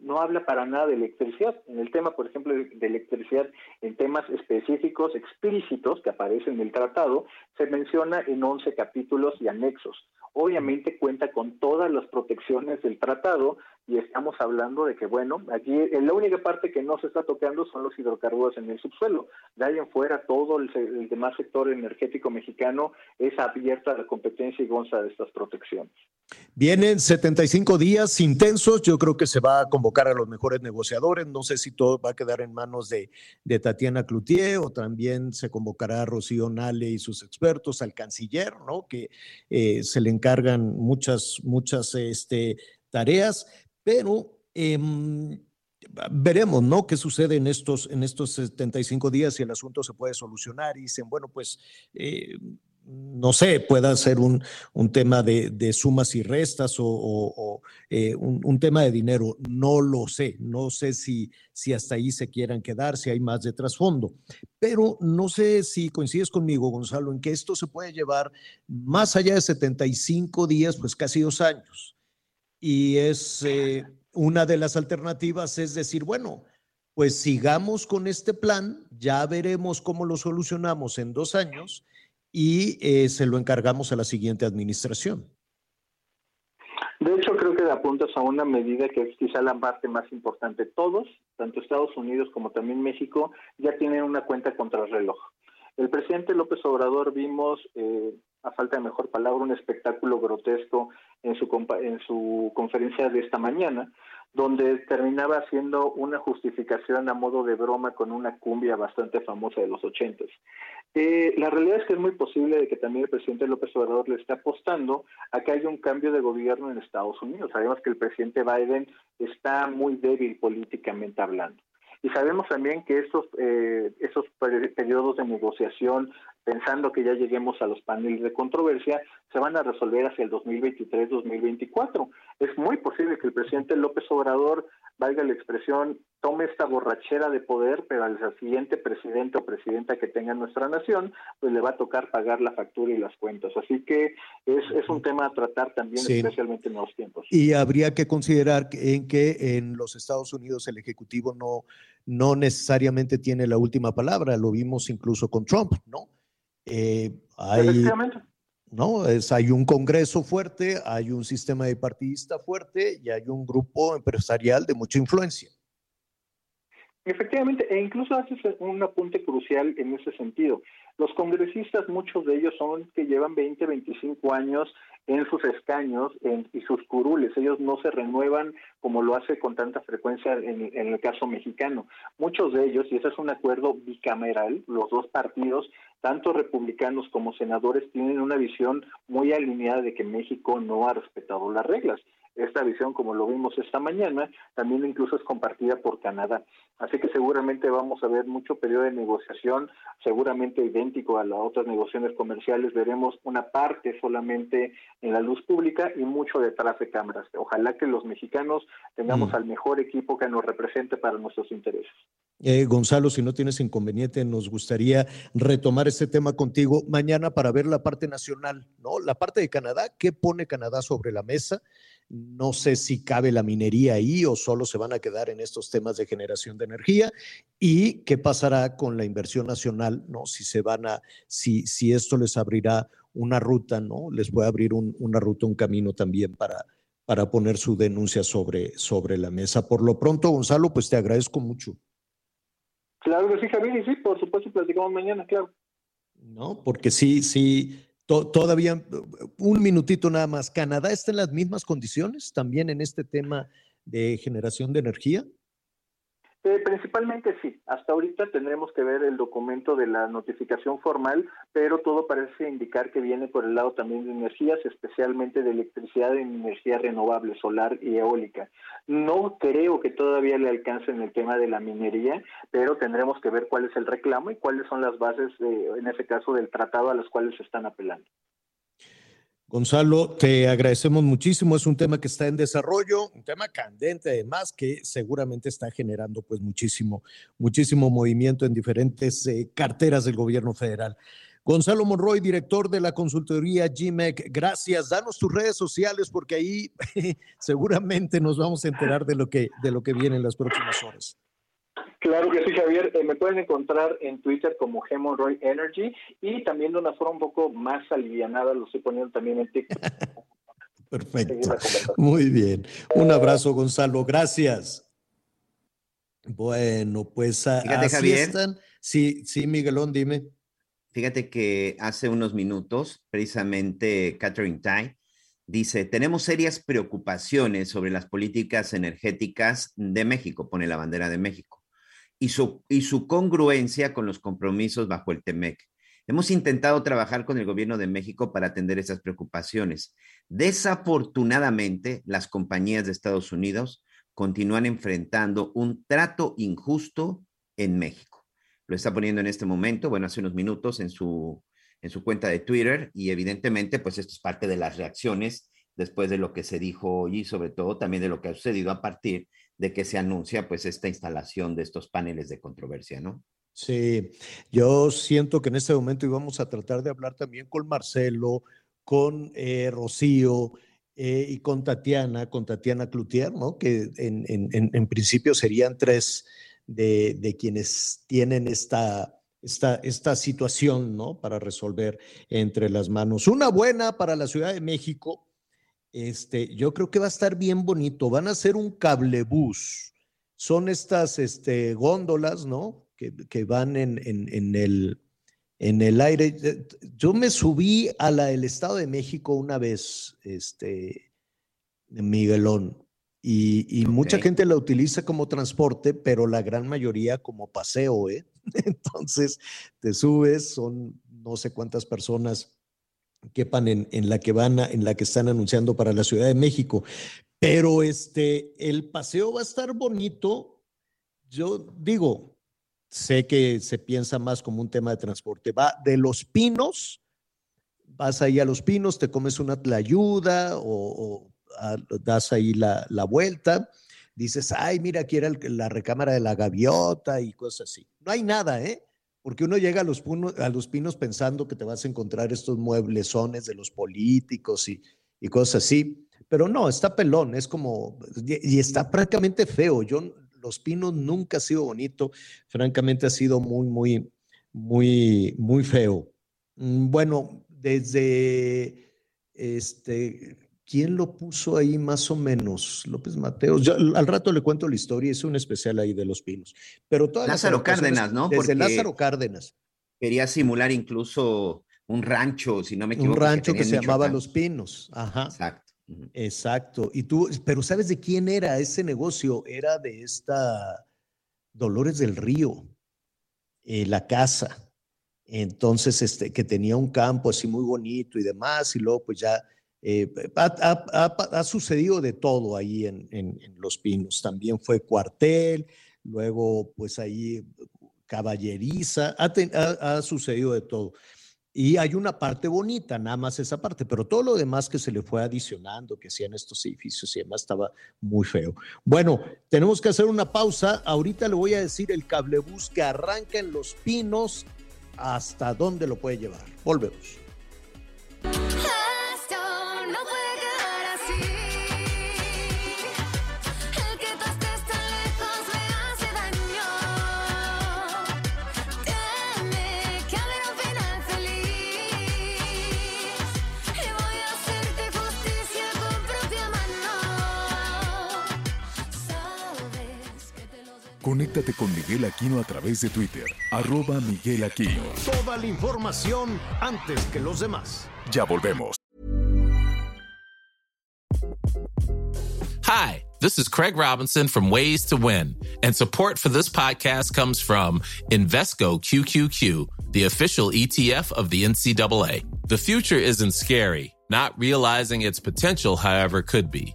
No habla para nada de electricidad. En el tema, por ejemplo, de electricidad, en temas específicos, explícitos que aparecen en el tratado, se menciona en 11 capítulos y anexos. Obviamente cuenta con todas las protecciones del tratado y estamos hablando de que, bueno, aquí la única parte que no se está tocando son los hidrocarburos en el subsuelo. De ahí en fuera, todo el, el demás sector energético mexicano es abierto a la competencia y goza de estas protecciones. Vienen 75 días intensos. Yo creo que se va a convocar a los mejores negociadores. No sé si todo va a quedar en manos de, de Tatiana Cloutier o también se convocará a Rocío Nale y sus expertos, al canciller, ¿no? Que eh, se le encargan muchas, muchas este, tareas, pero em, veremos, ¿no? ¿Qué sucede en estos, en estos 75 días si el asunto se puede solucionar? Y dicen, bueno, pues. eh, no sé, pueda ser un, un tema de, de sumas y restas o, o- o, eh, un, un tema de dinero. No lo sé. No sé si, si hasta ahí se quieran quedar, si hay más de trasfondo. Pero no sé si coincides conmigo, Gonzalo, en que esto se puede llevar más allá de 75 días, pues casi dos años. Y es eh, una de las alternativas, es decir, bueno, pues sigamos con este plan, ya veremos cómo lo solucionamos en dos años y eh, se lo encargamos a la siguiente administración. De hecho, creo que apuntas a una medida que es quizá la parte más importante. Todos, tanto Estados Unidos como también México, ya tienen una cuenta contra el reloj. El presidente López Obrador vimos, eh, a falta de mejor palabra, un espectáculo grotesco en su, en su conferencia de esta mañana, donde terminaba haciendo una justificación a modo de broma con una cumbia bastante famosa de los ochentas. Eh, la realidad es que es muy posible de que también el presidente López Obrador le esté apostando a que haya un cambio de gobierno en Estados Unidos. Sabemos que el presidente Biden está muy débil políticamente hablando. Y sabemos también que esos, eh, esos per- periodos de negociación pensando que ya lleguemos a los paneles de controversia, se van a resolver hacia el 2023-2024. Es muy posible que el presidente López Obrador, valga la expresión, tome esta borrachera de poder, pero al siguiente presidente o presidenta que tenga nuestra nación, pues le va a tocar pagar la factura y las cuentas. Así que es, es un tema a tratar también, especialmente en los tiempos. Y habría que considerar en que en los Estados Unidos el Ejecutivo no, no necesariamente tiene la última palabra, lo vimos incluso con Trump, ¿no? Eh, hay, ¿no? Es, hay un Congreso fuerte, hay un sistema de partidista fuerte y hay un grupo empresarial de mucha influencia. Efectivamente, e incluso haces un apunte crucial en ese sentido. Los congresistas, muchos de ellos son que llevan 20, 25 años en sus escaños y sus curules. Ellos no se renuevan como lo hace con tanta frecuencia en, el caso mexicano. Muchos de ellos, y ese es un acuerdo bicameral, los dos partidos, tanto republicanos como senadores, tienen una visión muy alineada de que México no ha respetado las reglas. Esta visión, como lo vimos esta mañana, también incluso es compartida por Canadá. Así que seguramente vamos a ver mucho periodo de negociación, seguramente idéntico a las otras negociaciones comerciales. Veremos una parte solamente en la luz pública y mucho detrás de cámaras. Ojalá que los mexicanos tengamos mm. al mejor equipo que nos represente para nuestros intereses. Eh, Gonzalo, si no tienes inconveniente, nos gustaría retomar este tema contigo mañana para ver la parte nacional, ¿no? La parte de Canadá, ¿qué pone Canadá sobre la mesa? No sé si cabe la minería ahí o solo se van a quedar en estos temas de generación de energía y qué pasará con la inversión nacional, ¿no? Si se van a, si, si esto les abrirá una ruta, ¿no? Les puede abrir una ruta, un camino también para, para poner su denuncia sobre, sobre la mesa. Por lo pronto, Gonzalo, pues te agradezco mucho. Claro que sí, Javier, y sí, por supuesto, platicamos mañana, claro. No, porque sí, sí, todavía un minutito nada más. ¿Canadá está en las mismas condiciones también en este tema de generación de energía? Eh, principalmente sí. Hasta ahorita tendremos que ver el documento de la notificación formal, pero todo parece indicar que viene por el lado también de energías, especialmente de electricidad en energía renovable, solar y eólica. No creo que todavía le alcance en el tema de la minería, pero tendremos que ver cuál es el reclamo y cuáles son las bases, en ese caso, del tratado a las cuales se están apelando. Gonzalo, te agradecemos muchísimo. Es un tema que está en desarrollo, un tema candente además que seguramente está generando pues muchísimo, muchísimo movimiento en diferentes eh, carteras del gobierno federal. Gonzalo Monroy, director de la consultoría GMEC, gracias. Danos tus redes sociales porque ahí seguramente nos vamos a enterar de lo que, de lo que viene en las próximas horas. Claro que sí, Javier. Eh, me pueden encontrar en Twitter como Hemorrhoid Energy y también de una forma un poco más alivianada lo estoy poniendo también en TikTok. Perfecto. Muy bien. Un abrazo, Gonzalo. Gracias. Bueno, pues Fíjate, Javier. Sí, sí, Miguelón, dime. Fíjate que hace unos minutos, precisamente Catherine Tai dice, tenemos serias preocupaciones sobre las políticas energéticas de México, pone la bandera de México y su, y su congruencia con los compromisos bajo el TEMEC. Hemos intentado trabajar con el gobierno de México para atender esas preocupaciones. Desafortunadamente, las compañías de Estados Unidos continúan enfrentando un trato injusto en México. Lo está poniendo en este momento, bueno, hace unos minutos en su, en su cuenta de Twitter y evidentemente, pues esto es parte de las reacciones después de lo que se dijo y sobre todo también de lo que ha sucedido a partir de que se anuncia pues esta instalación de estos paneles de controversia, ¿no? Sí, yo siento que en este momento íbamos a tratar de hablar también con Marcelo, con eh, Rocío eh, y con Tatiana, con Tatiana Cloutier, ¿no? Que en, en, principio serían tres de, de quienes tienen esta, esta, esta situación, ¿no? Para resolver entre las manos. Una buena para la Ciudad de México, este, yo creo que va a estar bien bonito. Van a ser un cablebús. Son estas este, góndolas, ¿no? Que, van en, el, en el aire. Yo me subí a la del Estado de México una vez, este, Miguelón, y, mucha gente la utiliza como transporte, pero la gran mayoría como paseo, ¿eh? Entonces, te subes, son no sé cuántas personas quepan en, en, la que en la que están anunciando para la Ciudad de México. Pero este, el paseo va a estar bonito. Yo digo, sé que se piensa más como un tema de transporte. Va de los pinos, vas ahí a los pinos, te comes una tlayuda o, das ahí la, vuelta, dices, ay, mira, aquí era la recámara de la gaviota y cosas así. No hay nada, ¿eh? Porque uno llega a los, pinos pensando que te vas a encontrar estos mueblesones de los políticos y, y cosas así. Pero no, está pelón, es como, y está prácticamente feo. Yo, Los Pinos nunca ha sido bonito, francamente ha sido muy, muy, muy, muy feo. Mm, bueno, desde, este, ¿quién lo puso ahí más o menos? López Mateos. al rato le cuento la historia, es un especial ahí de Los Pinos. Pero todas Lázaro Cárdenas, ¿no? Desde Lázaro Cárdenas. Quería simular incluso un rancho, si no me equivoco. Un rancho que, se llamaba Los Pinos. Ajá. Exacto. Exacto. Y tú, pero ¿sabes de quién era ese negocio? Era de esta Dolores del Río, eh, la casa. Entonces, este, que tenía un campo así muy bonito y demás, y luego pues ya eh, ha, sucedido de todo ahí en, en, Los Pinos. También fue cuartel, luego pues ahí caballeriza, ha sucedido de todo. Y hay una parte bonita, nada más esa parte, pero todo lo demás que se le fue adicionando, que hacían estos edificios y demás, estaba muy feo. Bueno, tenemos que hacer una pausa. Ahorita le voy a decir el cablebús que arranca en Los Pinos, hasta dónde lo puede llevar. Volvemos. Conéctate con Miguel Aquino a través de Twitter, arroba Miguel Aquino. Toda la información antes que los demás. Ya volvemos. Hi, this is Craig Robinson from Ways to Win, and support for this podcast comes from Invesco QQQ, the official ETF of the NCAA. The future isn't scary. Not realizing its potential, however, could be.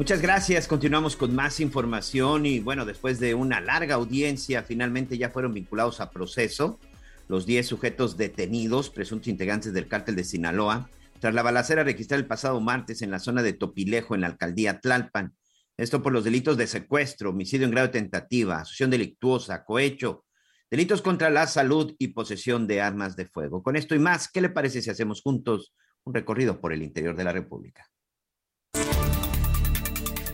Muchas gracias. Continuamos con más información y bueno, después de una larga audiencia, finalmente ya fueron vinculados a proceso los 10 sujetos detenidos, presuntos integrantes del cártel de Sinaloa, tras la balacera registrada el pasado martes en la zona de Topilejo, en la alcaldía Tlalpan. Esto por los delitos de secuestro, homicidio en grado de tentativa, asociación delictuosa, cohecho, delitos contra la salud y posesión de armas de fuego. Con esto y más, ¿qué le parece si hacemos juntos un recorrido por el interior de la República?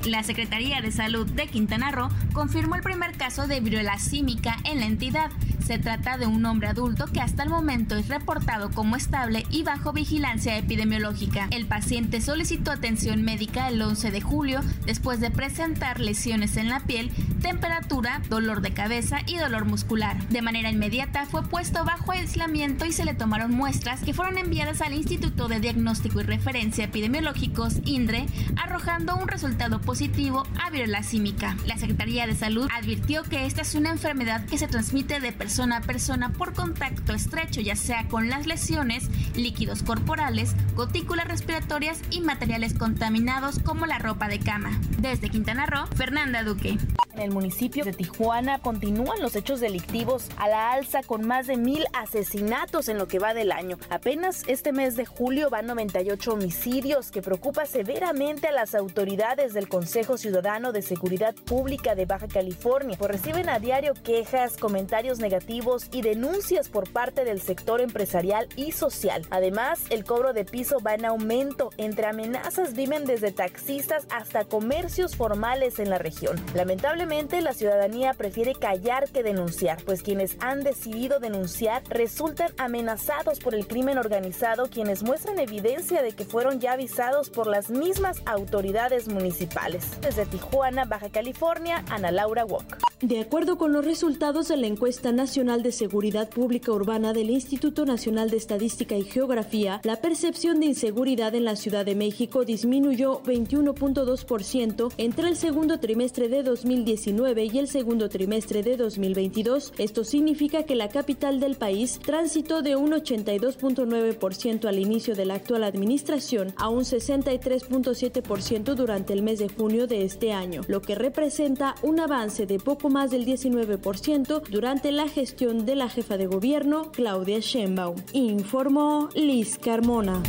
La Secretaría de Salud de Quintana Roo confirmó el primer caso de viruela símica en la entidad. Se trata de un hombre adulto que hasta el momento es reportado como estable y bajo vigilancia epidemiológica. El paciente solicitó atención médica el 11 de julio después de presentar lesiones en la piel, temperatura, dolor de cabeza y dolor muscular. De manera inmediata fue puesto bajo aislamiento y se le tomaron muestras que fueron enviadas al Instituto de Diagnóstico y Referencia Epidemiológicos, INDRE, arrojando un resultado positivo positivo a viruela símica. La Secretaría de Salud advirtió que esta es una enfermedad que se transmite de persona a persona por contacto estrecho, ya sea con las lesiones, líquidos corporales, gotículas respiratorias y materiales contaminados como la ropa de cama. Desde Quintana Roo, Fernanda Duque. En el municipio de Tijuana continúan los hechos delictivos a la alza con más de mil asesinatos en lo que va del año. Apenas este mes de julio van 98 homicidios que preocupa severamente a las autoridades del Consejo Consejo Ciudadano de Seguridad Pública de Baja California, pues reciben a diario quejas, comentarios negativos y denuncias por parte del sector empresarial y social. Además, el cobro de piso va en aumento. Entre amenazas viven desde taxistas hasta comercios formales en la región. Lamentablemente, la ciudadanía prefiere callar que denunciar, pues quienes han decidido denunciar resultan amenazados por el crimen organizado, quienes muestran evidencia de que fueron ya avisados por las mismas autoridades municipales. Desde Tijuana, Baja California, Ana Laura Wok. De acuerdo con los resultados de la encuesta nacional de seguridad pública urbana del Instituto Nacional de Estadística y Geografía, la percepción de inseguridad en la Ciudad de México disminuyó 21.2% entre el segundo trimestre de 2019 y el segundo trimestre de 2022. Esto significa que la capital del país transitó de un 82.9% al inicio de la actual administración a un 63.7% durante el mes de junio de este año, lo que representa un avance de poco más del 19% durante la gestión de la jefa de gobierno, Claudia Sheinbaum, informó Liz Carmona.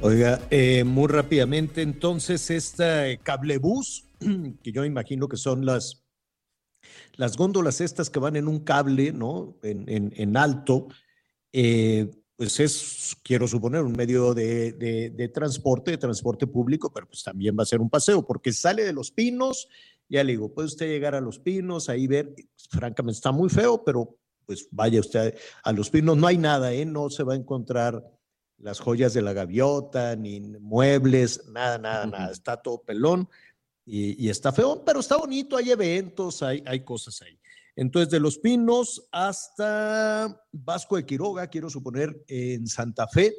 Oiga, eh, muy rápidamente, entonces, esta eh, cablebús, que yo imagino que son las, las góndolas estas que van en un cable, ¿no? En, en, en alto, eh, pues es, quiero suponer, un medio de, de, de, transporte, de transporte público, pero pues también va a ser un paseo, porque sale de Los Pinos, ya le digo, puede usted llegar a Los Pinos, ahí ver, francamente está muy feo, pero pues vaya usted a Los Pinos, no hay nada, ¿eh? No se va a encontrar las joyas de la gaviota, ni muebles, nada, nada, nada. Está todo pelón y, y, está feo, pero está bonito, hay eventos, hay, hay cosas ahí. Entonces, de Los Pinos hasta Vasco de Quiroga, quiero suponer, en Santa Fe.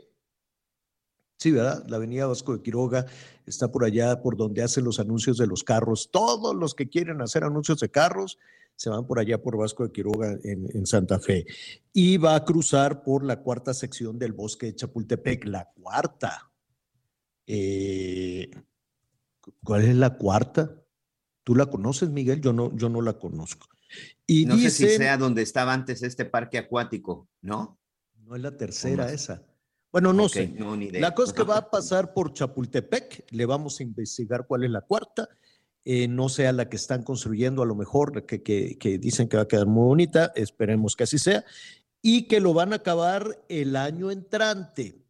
Sí, ¿verdad? La avenida Vasco de Quiroga está por allá, por donde hacen los anuncios de los carros. Todos los que quieren hacer anuncios de carros, se van por allá por Vasco de Quiroga en, Santa Fe. Y va a cruzar por la cuarta sección del bosque de Chapultepec, la cuarta. Eh, ¿Cuál es la cuarta? ¿Tú la conoces, Miguel? Yo no, yo no la conozco. Y no dicen, sé si sea donde estaba antes este parque acuático, ¿no? No es la tercera esa. Bueno, no okay, sé. No, la cosa es que va a pasar por Chapultepec, le vamos a investigar cuál es la cuarta. Eh, no sea la que están construyendo, a lo mejor, que, que, que, dicen que va a quedar muy bonita, esperemos que así sea, y que lo van a acabar el año entrante,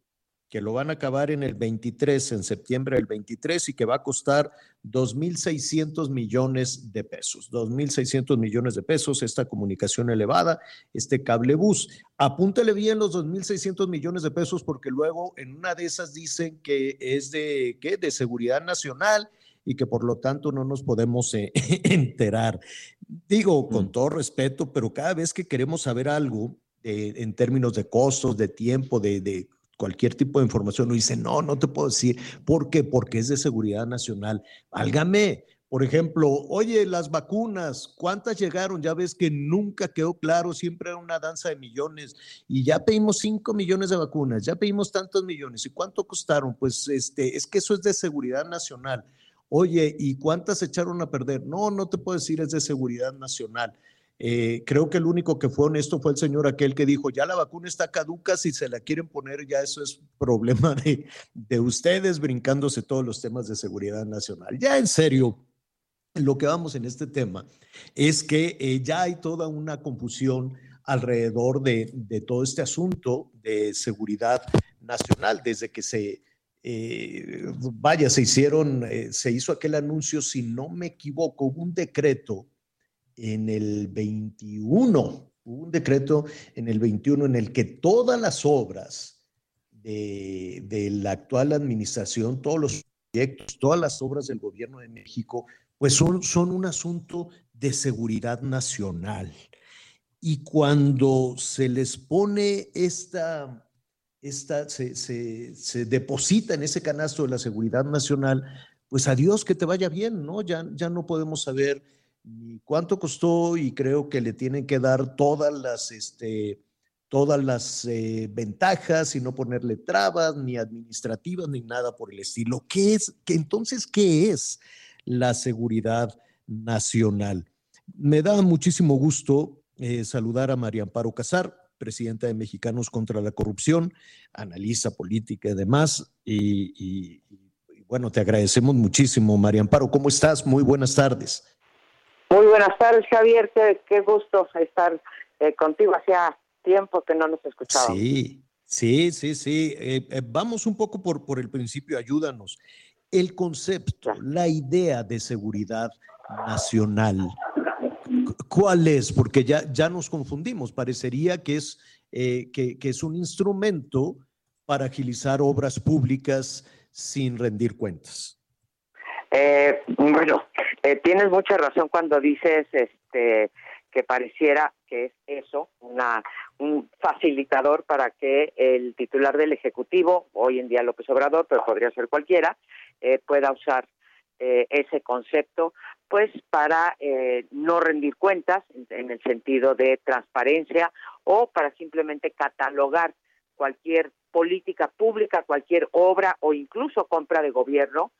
que lo van a acabar en el 23, en septiembre del 23, y que va a costar 2.600 millones de pesos. 2.600 millones de pesos esta comunicación elevada, este cable bus. Apúntele bien los 2.600 millones de pesos porque luego en una de esas dicen que es de, ¿qué? de seguridad nacional y que por lo tanto no nos podemos eh, enterar. Digo, con todo respeto, pero cada vez que queremos saber algo eh, en términos de costos, de tiempo, de, de cualquier tipo de información, uno dice, no, no te puedo decir. ¿Por qué? Porque es de seguridad nacional. Válgame. Por ejemplo, oye, las vacunas, ¿cuántas llegaron? Ya ves que nunca quedó claro, siempre era una danza de millones y ya pedimos 5 millones de vacunas, ya pedimos tantos millones. ¿Y cuánto costaron? Pues este, es que eso es de seguridad nacional. Oye, ¿y cuántas echaron a perder? No, no te puedo decir, es de seguridad nacional. Eh, creo que el único que fue honesto fue el señor aquel que dijo, ya la vacuna está caduca, si se la quieren poner, ya eso es problema de, de ustedes brincándose todos los temas de seguridad nacional. Ya en serio, lo que vamos en este tema es que eh, ya hay toda una confusión alrededor de, de todo este asunto de seguridad nacional, desde que se eh, vaya, se hicieron, eh, se hizo aquel anuncio, si no me equivoco, hubo un decreto en el 21, hubo un decreto en el 21 en el que todas las obras de, la actual administración, todos los proyectos, todas las obras del gobierno de México, pues son, son un asunto de seguridad nacional. Y cuando se les pone esta esta, se, se, se, deposita en ese canasto de la seguridad nacional, pues adiós, que te vaya bien, ¿no? Ya, ya no podemos saber ni cuánto costó y creo que le tienen que dar todas las, este, todas las eh, ventajas y no ponerle trabas, ni administrativas, ni nada por el estilo. ¿Qué es? ¿Qué, entonces, ¿qué es la seguridad nacional? Me da muchísimo gusto eh, saludar a María Amparo Casar presidenta de Mexicanos contra la Corrupción, analista política y demás. Y, y, bueno, te agradecemos muchísimo, María Amparo. ¿Cómo estás? Muy buenas tardes. Muy buenas tardes, Javier. Qué, qué gusto estar eh, contigo. Hacía tiempo que no nos escuchábamos. Sí, sí, sí, sí. Eh, eh, vamos un poco por, por el principio, ayúdanos. el concepto, la idea de seguridad nacional, ¿cuál es? Porque ya, ya nos confundimos, parecería que es, que, que es un instrumento para agilizar obras públicas sin rendir cuentas. Bueno, eh, tienes mucha razón cuando dices este que pareciera que es eso, una, un facilitador para que el titular del Ejecutivo, hoy en día López Obrador, pero podría ser cualquiera, eh, pueda usar eh, ese concepto, pues para eh, no rendir cuentas en, el sentido de transparencia o para simplemente catalogar cualquier política pública, cualquier obra o incluso compra de gobierno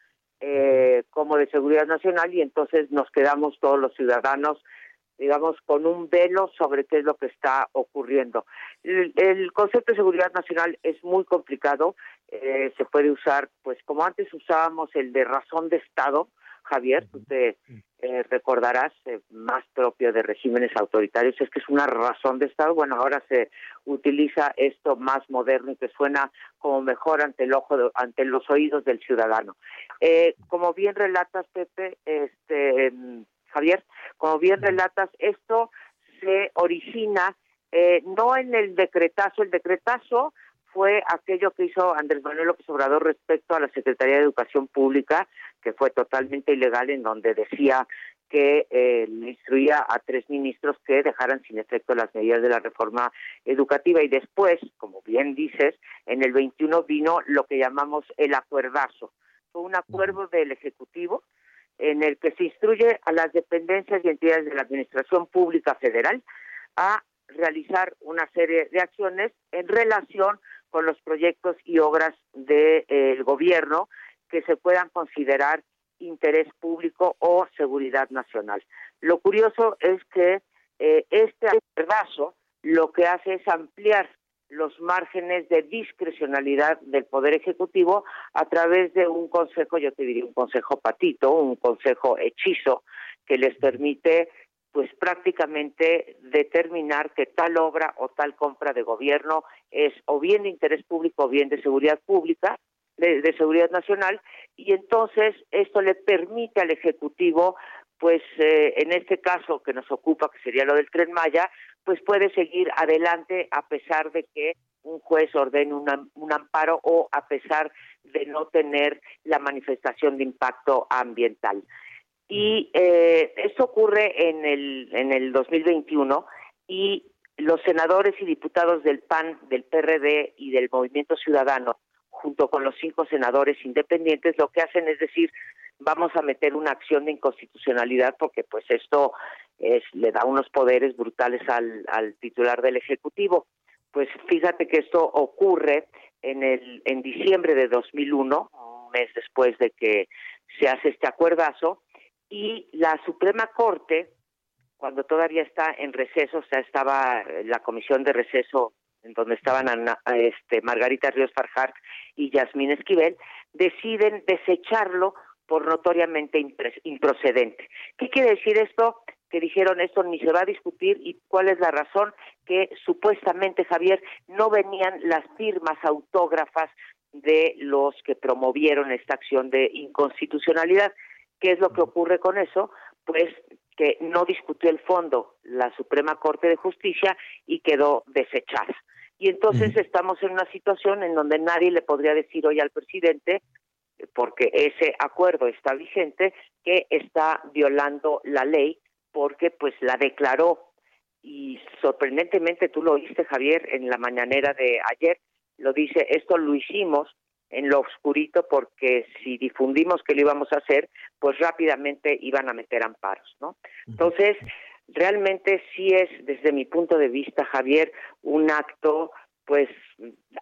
como de seguridad nacional y entonces nos quedamos todos los ciudadanos digamos, con un velo sobre qué es lo que está ocurriendo. El, concepto de seguridad nacional es muy complicado, eh, se puede usar, pues como antes usábamos el de razón de Estado, Javier, tú te eh, recordarás, eh, más propio de regímenes autoritarios, es que es una razón de Estado. Bueno, ahora se utiliza esto más moderno y que suena como mejor ante el ojo, ante los oídos del ciudadano. como bien relatas, Pepe, este Javier, como bien relatas, esto se origina eh, no en el decretazo, el decretazo fue aquello que hizo Andrés Manuel López Obrador respecto a la Secretaría de Educación Pública, que fue totalmente ilegal, en donde decía que eh, instruía a tres ministros que dejaran sin efecto las medidas de la reforma educativa. Y después, como bien dices, en el 21 vino lo que llamamos el acuerdazo. Fue un acuerdo del Ejecutivo en el que se instruye a las dependencias y entidades de la Administración Pública Federal a realizar una serie de acciones en relación con los proyectos y obras del de, gobierno que se puedan considerar interés público o seguridad nacional. Lo curioso es que eh, este pedazo lo que hace es ampliar los márgenes de discrecionalidad del Poder Ejecutivo a través de un consejo, yo te diría un consejo patito, un consejo hechizo, que les permite pues prácticamente determinar que tal obra o tal compra de gobierno es o bien de interés público o bien de seguridad pública, de, seguridad nacional, y entonces esto le permite al Ejecutivo pues eh, en este caso que nos ocupa, que sería lo del tren Maya, pues puede seguir adelante a pesar de que un juez ordene un amparo o a pesar de no tener la manifestación de impacto ambiental. Y eh, esto ocurre en el, en el 2021 y los senadores y diputados del PAN, del PRD y del Movimiento Ciudadano, junto con los cinco senadores independientes, lo que hacen es decir, vamos a meter una acción de inconstitucionalidad porque pues esto es, le da unos poderes brutales al, titular del Ejecutivo. Pues fíjate que esto ocurre en, el, en diciembre de 2001, un mes después de que se hace este acuerdazo, y la Suprema Corte, cuando todavía está en receso, o sea, estaba la comisión de receso en donde estaban este, Margarita Ríos Farjar y Yasmín Esquivel, deciden desecharlo por notoriamente improcedente. ¿Qué quiere decir esto? Que dijeron esto ni se va a discutir y cuál es la razón que supuestamente Javier no venían las firmas autógrafas de los que promovieron esta acción de inconstitucionalidad. ¿Qué es lo que ocurre con eso? Pues que no discutió el fondo la Suprema Corte de Justicia y quedó desechada. Y entonces estamos en una situación en donde nadie le podría decir hoy al presidente porque ese acuerdo está vigente, que está violando la ley porque pues la declaró y sorprendentemente tú lo oíste Javier en la mañanera de ayer, lo dice, esto lo hicimos en lo oscurito porque si difundimos que lo íbamos a hacer, pues rápidamente iban a meter amparos, ¿no? Entonces, realmente sí es desde mi punto de vista, Javier, un acto pues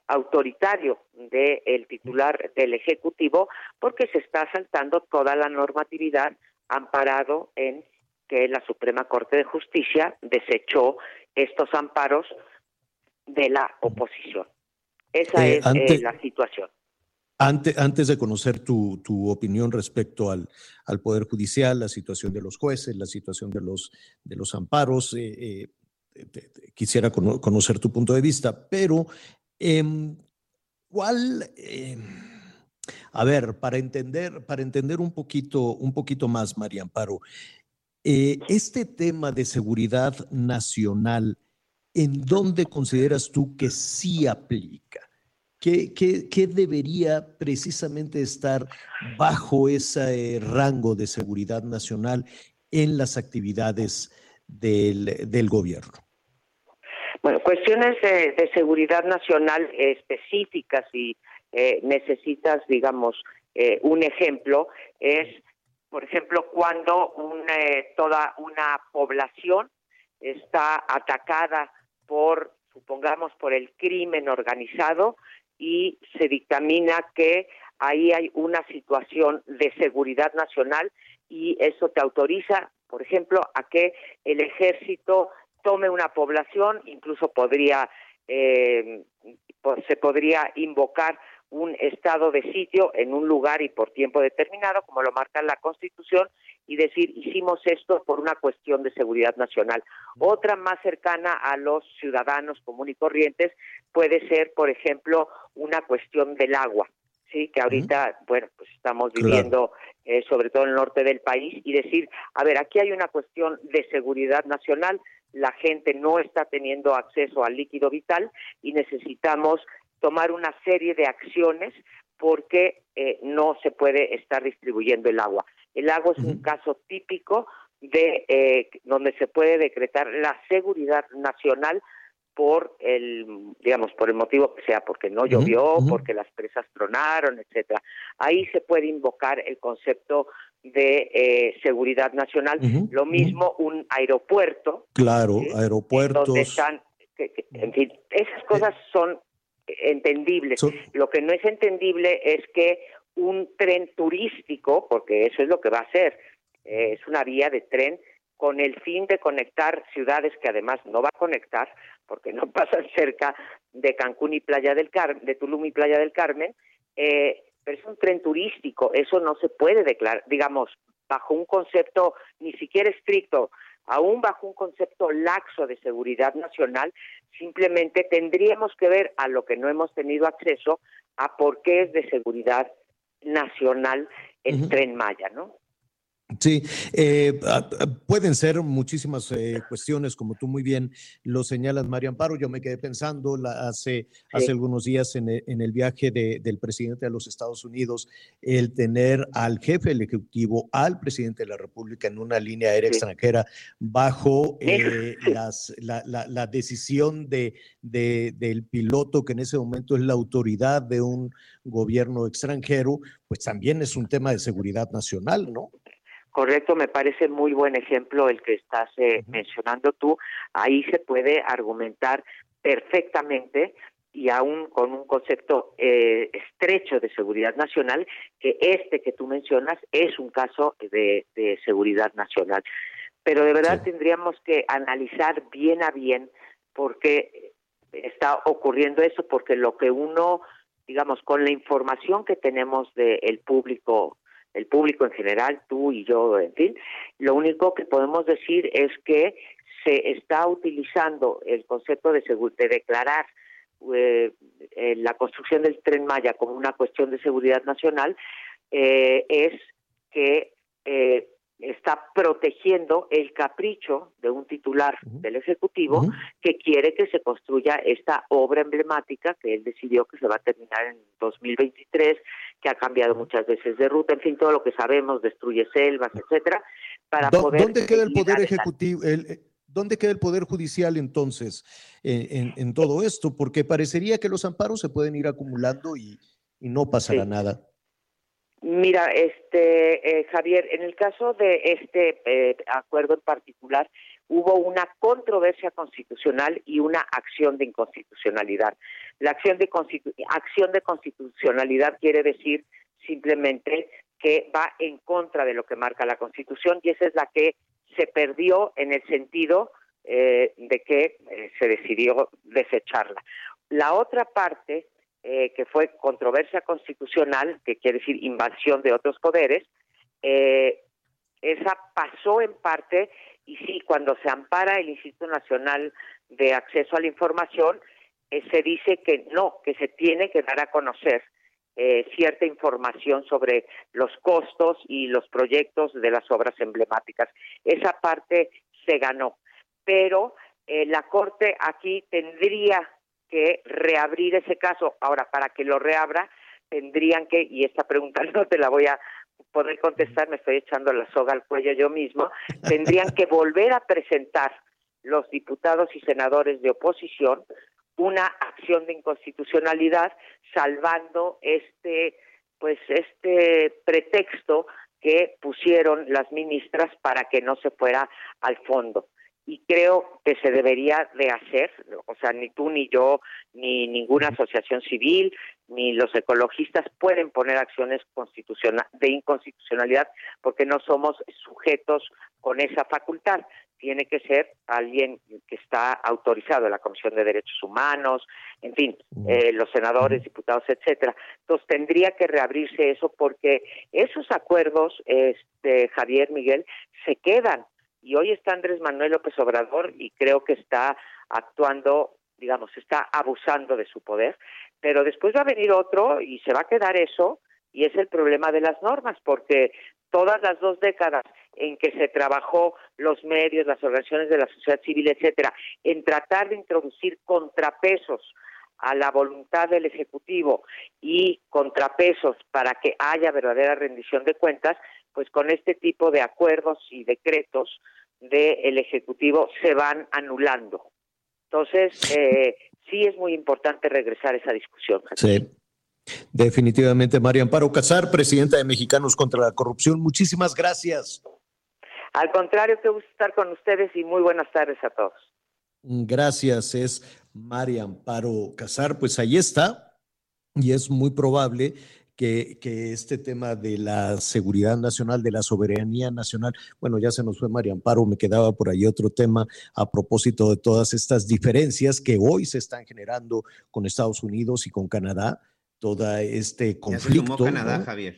autoritario del titular del Ejecutivo porque se está saltando toda la normatividad amparado en que la Suprema Corte de Justicia desechó estos amparos de la oposición. Esa eh, es eh, la situación. Antes, de conocer tu, tu opinión respecto al, al, Poder Judicial, la situación de los jueces, la situación de los, de los amparos, eh, quisiera conocer tu punto de vista, pero em, ¿cuál? Em, A ver, para entender, para entender un poquito, un poquito más, María Amparo, eh, este tema de seguridad nacional, ¿en dónde consideras tú que sí aplica? ¿Qué, debería precisamente estar bajo ese rango de seguridad nacional en las actividades del, del gobierno? Bueno, cuestiones de, seguridad nacional específicas y eh, necesitas, digamos, eh, un ejemplo, es, por ejemplo, cuando eh, toda una población está atacada por, supongamos, por el crimen organizado y se dictamina que ahí hay una situación de seguridad nacional y eso te autoriza, por ejemplo, a que el ejército tome una población, incluso podría eh, se podría invocar un estado de sitio en un lugar y por tiempo determinado, como lo marca la Constitución, y decir, hicimos esto por una cuestión de seguridad nacional. Otra más cercana a los ciudadanos comunes y corrientes puede ser, por ejemplo, una cuestión del agua, sí, que ahorita, bueno, pues estamos viviendo eh, sobre todo en el norte del país, y decir, a ver, aquí hay una cuestión de seguridad nacional, la gente no está teniendo acceso al líquido vital y necesitamos tomar una serie de acciones porque eh, no se puede estar distribuyendo el agua. El agua es un caso típico de eh, donde se puede decretar la seguridad nacional por el, digamos, por el motivo que sea, porque no llovió, porque las presas tronaron, etcétera. Ahí se puede invocar el concepto de eh, seguridad nacional. Lo mismo un aeropuerto. Claro, aeropuertos. Donde están, en fin, esas cosas son entendibles. Lo que no es entendible es que un tren turístico, porque eso es lo que va a ser, eh, es una vía de tren con el fin de conectar ciudades que además no va a conectar, porque no pasan cerca de Cancún y Playa del Carmen, de Tulum y Playa del Carmen, eh, pero es un tren turístico, eso no se puede declarar, digamos, bajo un concepto ni siquiera estricto, aún bajo un concepto laxo de seguridad nacional, simplemente tendríamos que ver a lo que no hemos tenido acceso, a por qué es de seguridad nacional el tren Maya, ¿no? Sí, eh, pueden ser muchísimas eh, cuestiones, como tú muy bien lo señalas, María Amparo. Yo me quedé pensando hace, hace algunos días en el, viaje del presidente de los Estados Unidos, el tener al jefe del Ejecutivo, al presidente de la República en una línea aérea extranjera bajo eh, la, decisión de, del piloto, que en ese momento es la autoridad de un gobierno extranjero, pues también es un tema de seguridad nacional, ¿no? Correcto, me parece muy buen ejemplo el que estás eh, mencionando tú. Ahí se puede argumentar perfectamente y aún con un concepto eh, estrecho de seguridad nacional, que este que tú mencionas es un caso de, seguridad nacional. Pero de verdad tendríamos que analizar bien a bien por qué está ocurriendo eso, porque lo que uno, digamos, con la información que tenemos del público el público en general, tú y yo, en fin, lo único que podemos decir es que se está utilizando el concepto de, de declarar eh, eh, la construcción del tren Maya como una cuestión de seguridad nacional, eh, es que está protegiendo el capricho de un titular del Ejecutivo que quiere que se construya esta obra emblemática que él decidió que se va a terminar en 2023, que ha cambiado muchas veces de ruta, en fin, todo lo que sabemos, destruye selvas, etcétera, para poder... ¿Dónde queda el Poder Ejecutivo? Eh, ¿Dónde queda el Poder Judicial entonces en, todo esto? Porque parecería que los amparos se pueden ir acumulando y, no pasará nada. Mira, este eh, Javier, en el caso de este eh, acuerdo en particular, hubo una controversia constitucional y una acción de inconstitucionalidad. La acción de, de constitucionalidad quiere decir simplemente que va en contra de lo que marca la Constitución y esa es la que se perdió en el sentido eh, de que se decidió desecharla. La otra parte eh, que fue controversia constitucional, que quiere decir invasión de otros poderes, eh, esa pasó en parte, y sí, cuando se ampara el Instituto Nacional de Acceso a la Información, eh, se dice que no, que se tiene que dar a conocer eh, cierta información sobre los costos y los proyectos de las obras emblemáticas. Esa parte se ganó, pero eh, la Corte aquí tendría que reabrir ese caso. Ahora, para que lo reabra, tendrían que, y esta pregunta no te la voy a poder contestar, me estoy echando la soga al cuello yo mismo, tendrían que volver a presentar los diputados y senadores de oposición una acción de inconstitucionalidad salvando este pues este pretexto que pusieron las ministras para que no se fuera al fondo y creo que se debería de hacer, o sea, ni tú ni yo, ni ninguna asociación civil, ni los ecologistas pueden poner acciones constitucional, de inconstitucionalidad porque no somos sujetos con esa facultad. Tiene que ser alguien que está autorizado la Comisión de Derechos Humanos, en fin, eh, los senadores, diputados, etcétera. Entonces tendría que reabrirse eso porque esos acuerdos, este, Javier Miguel, se quedan y hoy está Andrés Manuel López Obrador y creo que está actuando, digamos, está abusando de su poder, pero después va a venir otro y se va a quedar eso y es el problema de las normas, porque todas las dos décadas en que se trabajó los medios, las organizaciones de la sociedad civil, etcétera, en tratar de introducir contrapesos a la voluntad del Ejecutivo y contrapesos para que haya verdadera rendición de cuentas, pues con este tipo de acuerdos y decretos del Ejecutivo se van anulando. Entonces, eh, sí es muy importante regresar a esa discusión. Sí. Definitivamente, María Amparo Casar, presidenta de Mexicanos contra la Corrupción, muchísimas gracias. Al contrario, qué gusto estar con ustedes y muy buenas tardes a todos. Gracias, es María Amparo Casar. Pues ahí está, y es muy probable que, este tema de la seguridad nacional, de la soberanía nacional, bueno, ya se nos fue María Amparo, me quedaba por ahí otro tema a propósito de todas estas diferencias que hoy se están generando con Estados Unidos y con Canadá, todo este conflicto. Ya se sumó Canadá, Javier.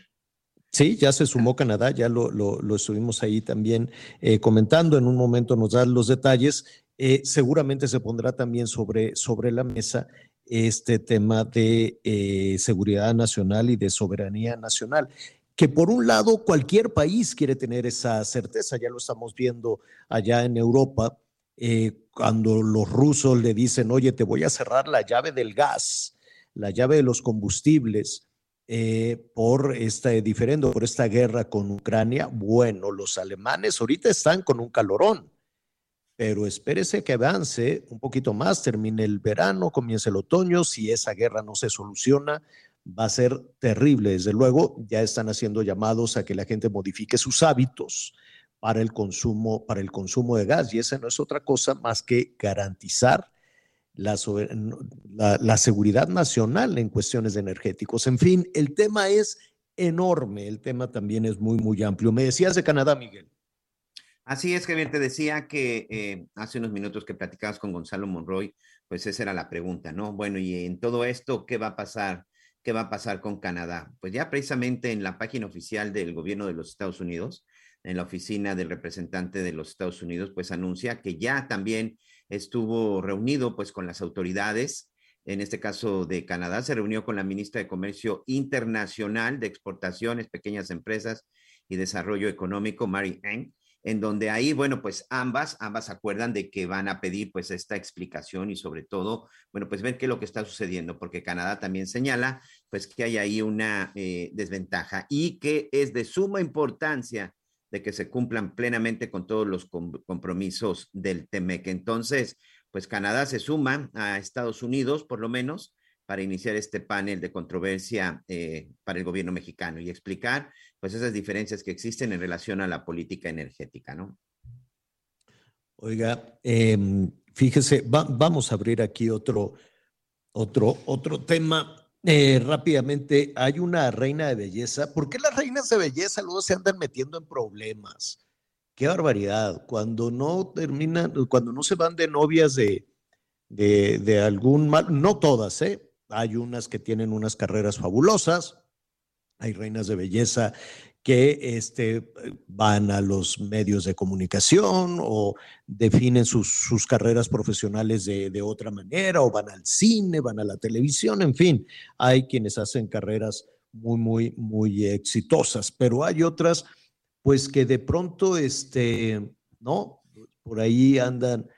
Sí, ya se sumó Canadá, ya lo, lo, estuvimos ahí también eh, comentando. En un momento nos dan los detalles. Eh, seguramente se pondrá también sobre, sobre la mesa este tema de eh, seguridad nacional y de soberanía nacional que por un lado cualquier país quiere tener esa certeza, ya lo estamos viendo allá en Europa, eh, cuando los rusos le dicen, oye, te voy a cerrar la llave del gas, la llave de los combustibles, eh, por este diferendo, por esta guerra con Ucrania, bueno, los alemanes ahorita están con un calorón pero espérese que avance un poquito más, termine el verano, comience el otoño, si esa guerra no se soluciona, va a ser terrible. Desde luego, ya están haciendo llamados a que la gente modifique sus hábitos para el consumo, para el consumo de gas, y esa no es otra cosa más que garantizar la, seguridad nacional en cuestiones de energéticos. En fin, el tema es enorme, el tema también es muy, muy amplio. Me decías de Canadá, Miguel. Así es, Javier, te decía que eh, hace unos minutos que platicabas con Gonzalo Monroy, pues esa era la pregunta, ¿no? Bueno, y en todo esto, ¿qué va a pasar? ¿Qué va a pasar con Canadá? Pues ya precisamente en la página oficial del gobierno de los Estados Unidos, en la oficina del representante de los Estados Unidos, pues anuncia que ya también estuvo reunido pues con las autoridades, en este caso de Canadá, se reunió con la ministra de Comercio Internacional de Exportaciones, Pequeñas Empresas y Desarrollo Económico, Mary Eng, en donde ahí, bueno, pues ambas, ambas acuerdan de que van a pedir pues esta explicación y sobre todo, bueno, pues ver qué es lo que está sucediendo, porque Canadá también señala pues que hay ahí una eh, desventaja y que es de suma importancia de que se cumplan plenamente con todos los compromisos del TEMEC. Entonces, pues Canadá se suma a Estados Unidos, por lo menos, para iniciar este panel de controversia eh, para el gobierno mexicano y explicar pues esas diferencias que existen en relación a la política energética, ¿no? Oiga, em, fíjese, vamos a abrir aquí otro, otro, otro tema. Eh, rápidamente, hay una reina de belleza. ¿Por qué las reinas de belleza luego se andan metiendo en problemas? Qué barbaridad. Cuando no terminan, cuando no se van de novias de, de, de algún mal, no todas, ¿eh? Hay unas que tienen unas carreras fabulosas, hay reinas de belleza que este, van a los medios de comunicación o definen sus, sus carreras profesionales de, de, otra manera, o van al cine, van a la televisión, en fin, hay quienes hacen carreras muy, muy, muy exitosas, pero hay otras, pues que de pronto, este, ¿no? Por ahí andan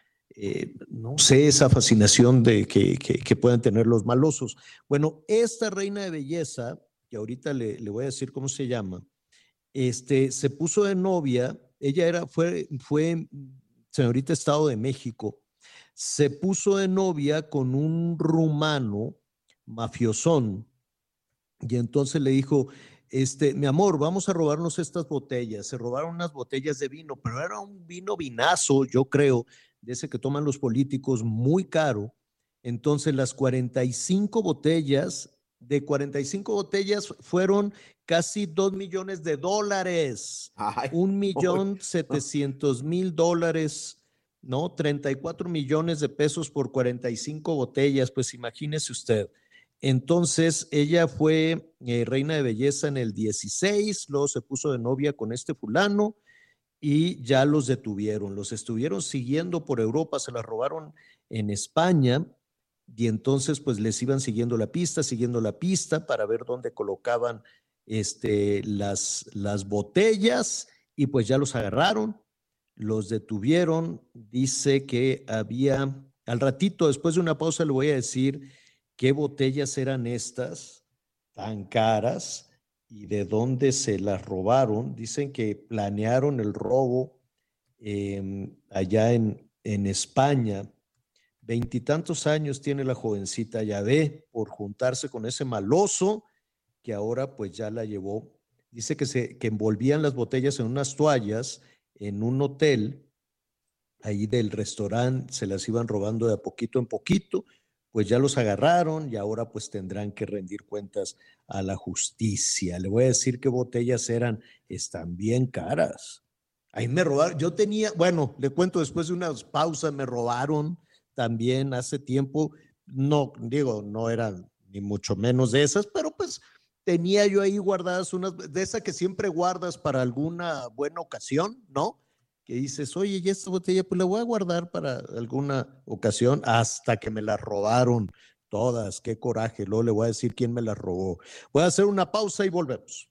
eh, no sé, esa fascinación de que, que, puedan tener los malosos. Bueno, esta reina de belleza, que ahorita le, le, voy a decir cómo se llama, este, se puso de novia, ella era, fue, fue señorita Estado de México, se puso de novia con un rumano mafiosón, y entonces le dijo, este, mi amor, vamos a robarnos estas botellas. Se robaron unas botellas de vino, pero era un vino vinazo, yo creo, de ese que toman los políticos, muy caro. Entonces las 45 botellas, de 45 botellas fueron casi 2 millones de dólares, un millón setecientos mil dólares, ¿no? 34 millones de pesos por 45 botellas, pues imagínese usted. Entonces ella fue eh, reina de belleza en el 16, luego se puso de novia con este fulano, y ya los detuvieron. Los estuvieron siguiendo por Europa, se las robaron en España y entonces pues les iban siguiendo la pista, siguiendo la pista para ver dónde colocaban este, las, las botellas y pues ya los agarraron, los detuvieron. Dice que había, al ratito, después de una pausa le voy a decir qué botellas eran estas tan caras y de dónde se las robaron. Dicen que planearon el robo em, allá en, en España. Veintitantos años tiene la jovencita ve por juntarse con ese maloso que ahora pues ya la llevó. Dice que, se, que envolvían las botellas en unas toallas en un hotel ahí del restaurante, se las iban robando de a poquito en poquito pues ya los agarraron y ahora pues tendrán que rendir cuentas a la justicia. Le voy a decir qué botellas eran, están bien caras. Ahí me robaron, yo tenía, bueno, le cuento después de unas pausas, me robaron también hace tiempo, no, digo, no eran ni mucho menos de esas, pero pues tenía yo ahí guardadas unas, de esas que siempre guardas para alguna buena ocasión, ¿no? que dices, oye, y esta botella, pues la voy a guardar para alguna ocasión hasta que me la robaron todas. Qué coraje. Luego le voy a decir quién me la robó. Voy a hacer una pausa y volvemos.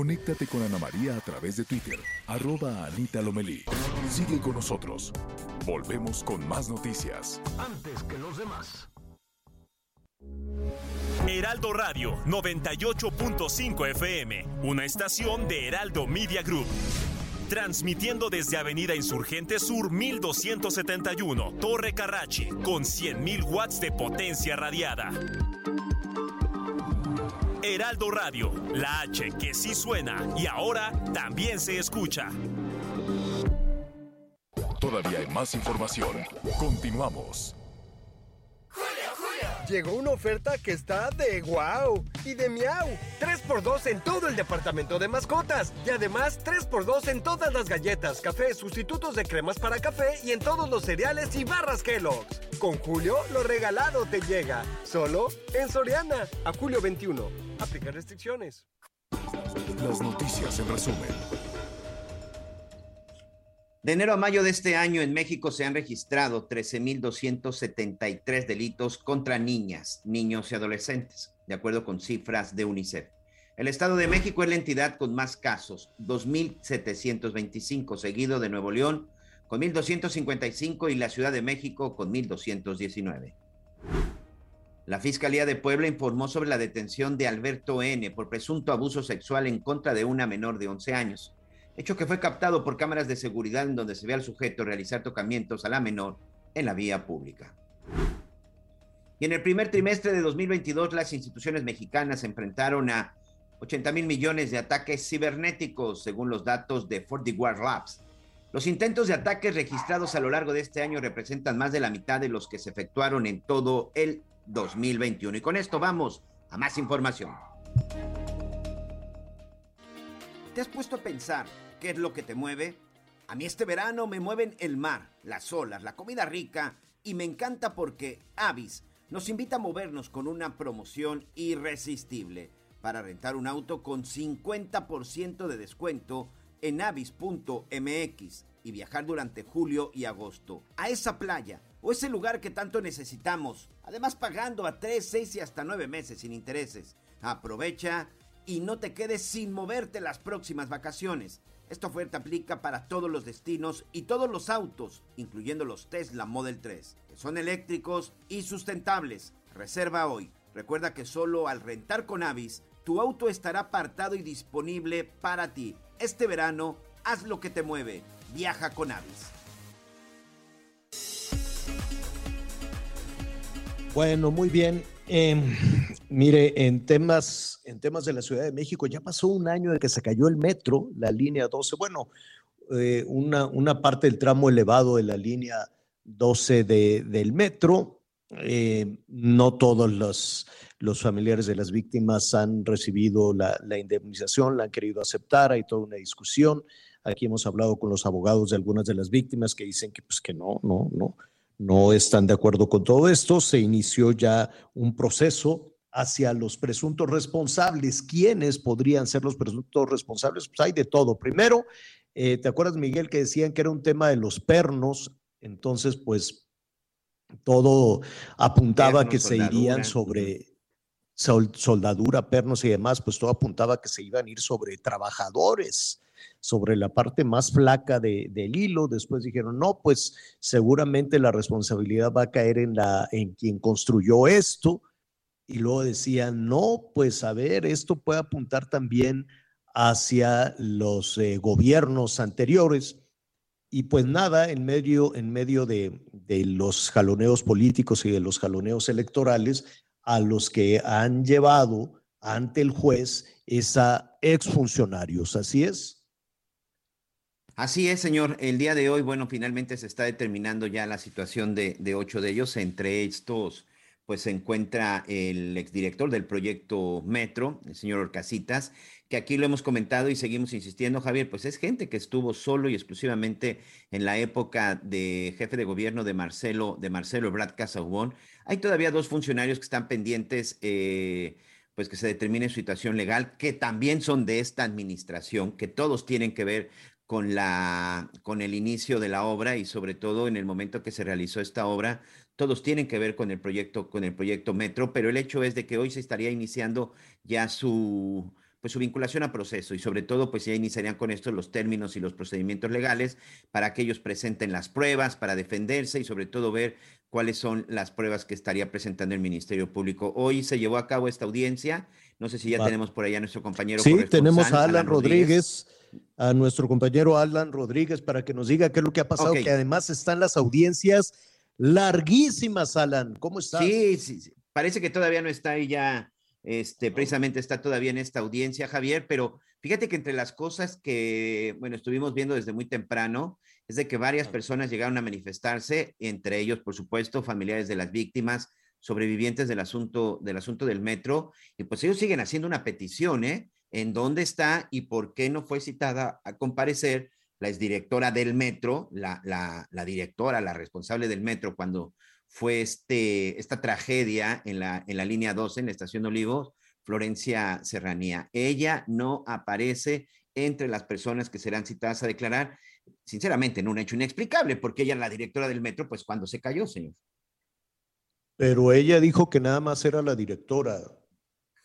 Conéctate con Ana María a través de Twitter, arroba Anita Lomelí. Sigue con nosotros. Volvemos con más noticias. Antes que los demás. Heraldo Radio 98.5 FM, una estación de Heraldo Media Group. Transmitiendo desde Avenida Insurgente Sur 1271, Torre Carrachi, con 100.000 watts de potencia radiada. Heraldo Radio, la H que sí suena y ahora también se escucha. Todavía hay más información. Continuamos. Llegó una oferta que está de wow y de miau. 3x2 en todo el departamento de mascotas. Y además 3x2 en todas las galletas, café, sustitutos de cremas para café y en todos los cereales y barras Kellogg's. Con Julio, lo regalado te llega. Solo en Soriana. A julio 21. Aplica restricciones. Las noticias en resumen. De enero a mayo de este año en México se han registrado 13.273 delitos contra niñas, niños y adolescentes, de acuerdo con cifras de UNICEF. El Estado de México es la entidad con más casos, 2.725, seguido de Nuevo León con 1.255 y la Ciudad de México con 1.219. La Fiscalía de Puebla informó sobre la detención de Alberto N. por presunto abuso sexual en contra de una menor de 11 años hecho que fue captado por cámaras de seguridad en donde se ve al sujeto realizar tocamientos a la menor en la vía pública. Y en el primer trimestre de 2022 las instituciones mexicanas se enfrentaron a 80 mil millones de ataques cibernéticos, según los datos de FortiGuard Labs. Los intentos de ataques registrados a lo largo de este año representan más de la mitad de los que se efectuaron en todo el 2021. Y con esto vamos a más información. ¿Te has puesto a pensar qué es lo que te mueve? A mí este verano me mueven el mar, las olas, la comida rica y me encanta porque Avis nos invita a movernos con una promoción irresistible para rentar un auto con 50% de descuento en avis.mx y viajar durante julio y agosto a esa playa o ese lugar que tanto necesitamos, además pagando a 3, 6 y hasta 9 meses sin intereses. Aprovecha y no te quedes sin moverte las próximas vacaciones. Esta oferta aplica para todos los destinos y todos los autos, incluyendo los Tesla Model 3, que son eléctricos y sustentables. Reserva hoy. Recuerda que solo al rentar con Avis, tu auto estará apartado y disponible para ti. Este verano, haz lo que te mueve. Viaja con Avis. Bueno, muy bien. Em, mire, en temas, en temas de la Ciudad de México, ya pasó un año de que se cayó el metro, la línea 12. Bueno, eh, una, una, parte del tramo elevado de la línea 12 de, del metro. Eh, no todos los, los, familiares de las víctimas han recibido la, la indemnización, la han querido aceptar, hay toda una discusión. Aquí hemos hablado con los abogados de algunas de las víctimas que dicen que pues que no, no, no, no están de acuerdo con todo esto. Se inició ya un proceso hacia los presuntos responsables. ¿Quiénes podrían ser los presuntos responsables? Pues hay de todo. Primero, eh, ¿te acuerdas, Miguel, que decían que era un tema de los pernos? Entonces, pues todo apuntaba que se irían sobre soldadura, pernos y demás, pues todo apuntaba que se iban a ir sobre trabajadores sobre la parte más flaca del hilo. Después dijeron, no, pues seguramente la responsabilidad va a caer en, la, en quien construyó esto. Y luego decían, no, pues a ver, esto puede apuntar también hacia los eh, gobiernos anteriores. Y pues nada, en medio, en medio de, de los jaloneos políticos y de los jaloneos electorales, a los que han llevado ante el juez es a exfuncionarios. Así es. Así es, señor. El día de hoy, bueno, finalmente se está determinando ya la situación de, ocho de ellos. Entre estos, pues se encuentra el exdirector del proyecto Metro, el señor Orcasitas, que aquí lo hemos comentado y seguimos insistiendo, Javier, pues es gente que estuvo solo y exclusivamente en la época de jefe de gobierno de Marcelo, de Marcelo Ebrard Casaubón. Hay todavía dos funcionarios que están pendientes, eh, pues que se determine su situación legal, que también son de esta administración, que todos tienen que ver con, la, con el inicio de la obra y sobre todo en el momento que se realizó esta obra, todos tienen que ver con el proyecto, con el proyecto Metro, pero el hecho es de que hoy se estaría iniciando ya su, pues su vinculación a proceso y sobre todo pues ya iniciarían con esto los términos y los procedimientos legales para que ellos presenten las pruebas, para defenderse y sobre todo ver cuáles son las pruebas que estaría presentando el Ministerio Público. Hoy se llevó a cabo esta audiencia, no sé si ya tenemos por allá a nuestro compañero. Sí, tenemos a Alan, Rodríguez a nuestro compañero Alan Rodríguez para que nos diga qué es lo que ha pasado, que además están las audiencias larguísimas, Alan. ¿Cómo estás? Sí, sí, parece que todavía no está ahí ya, este, precisamente está todavía en esta audiencia, Javier, pero fíjate que entre las cosas que, bueno, estuvimos viendo desde muy temprano, es de que varias personas llegaron a manifestarse, entre ellos, por supuesto, familiares de las víctimas, sobrevivientes del asunto, del asunto del metro, y pues ellos siguen haciendo una petición, ¿eh? en dónde está y por qué no fue citada a comparecer la exdirectora del metro, la, la, directora, la responsable del metro cuando fue este, esta tragedia en la, en la línea 12, en la estación de Olivos, Florencia Serranía. Ella no aparece entre las personas que serán citadas a declarar, sinceramente, en un hecho inexplicable, porque ella es la directora del metro, pues cuando se cayó, señor. Pero ella dijo que nada más era la directora.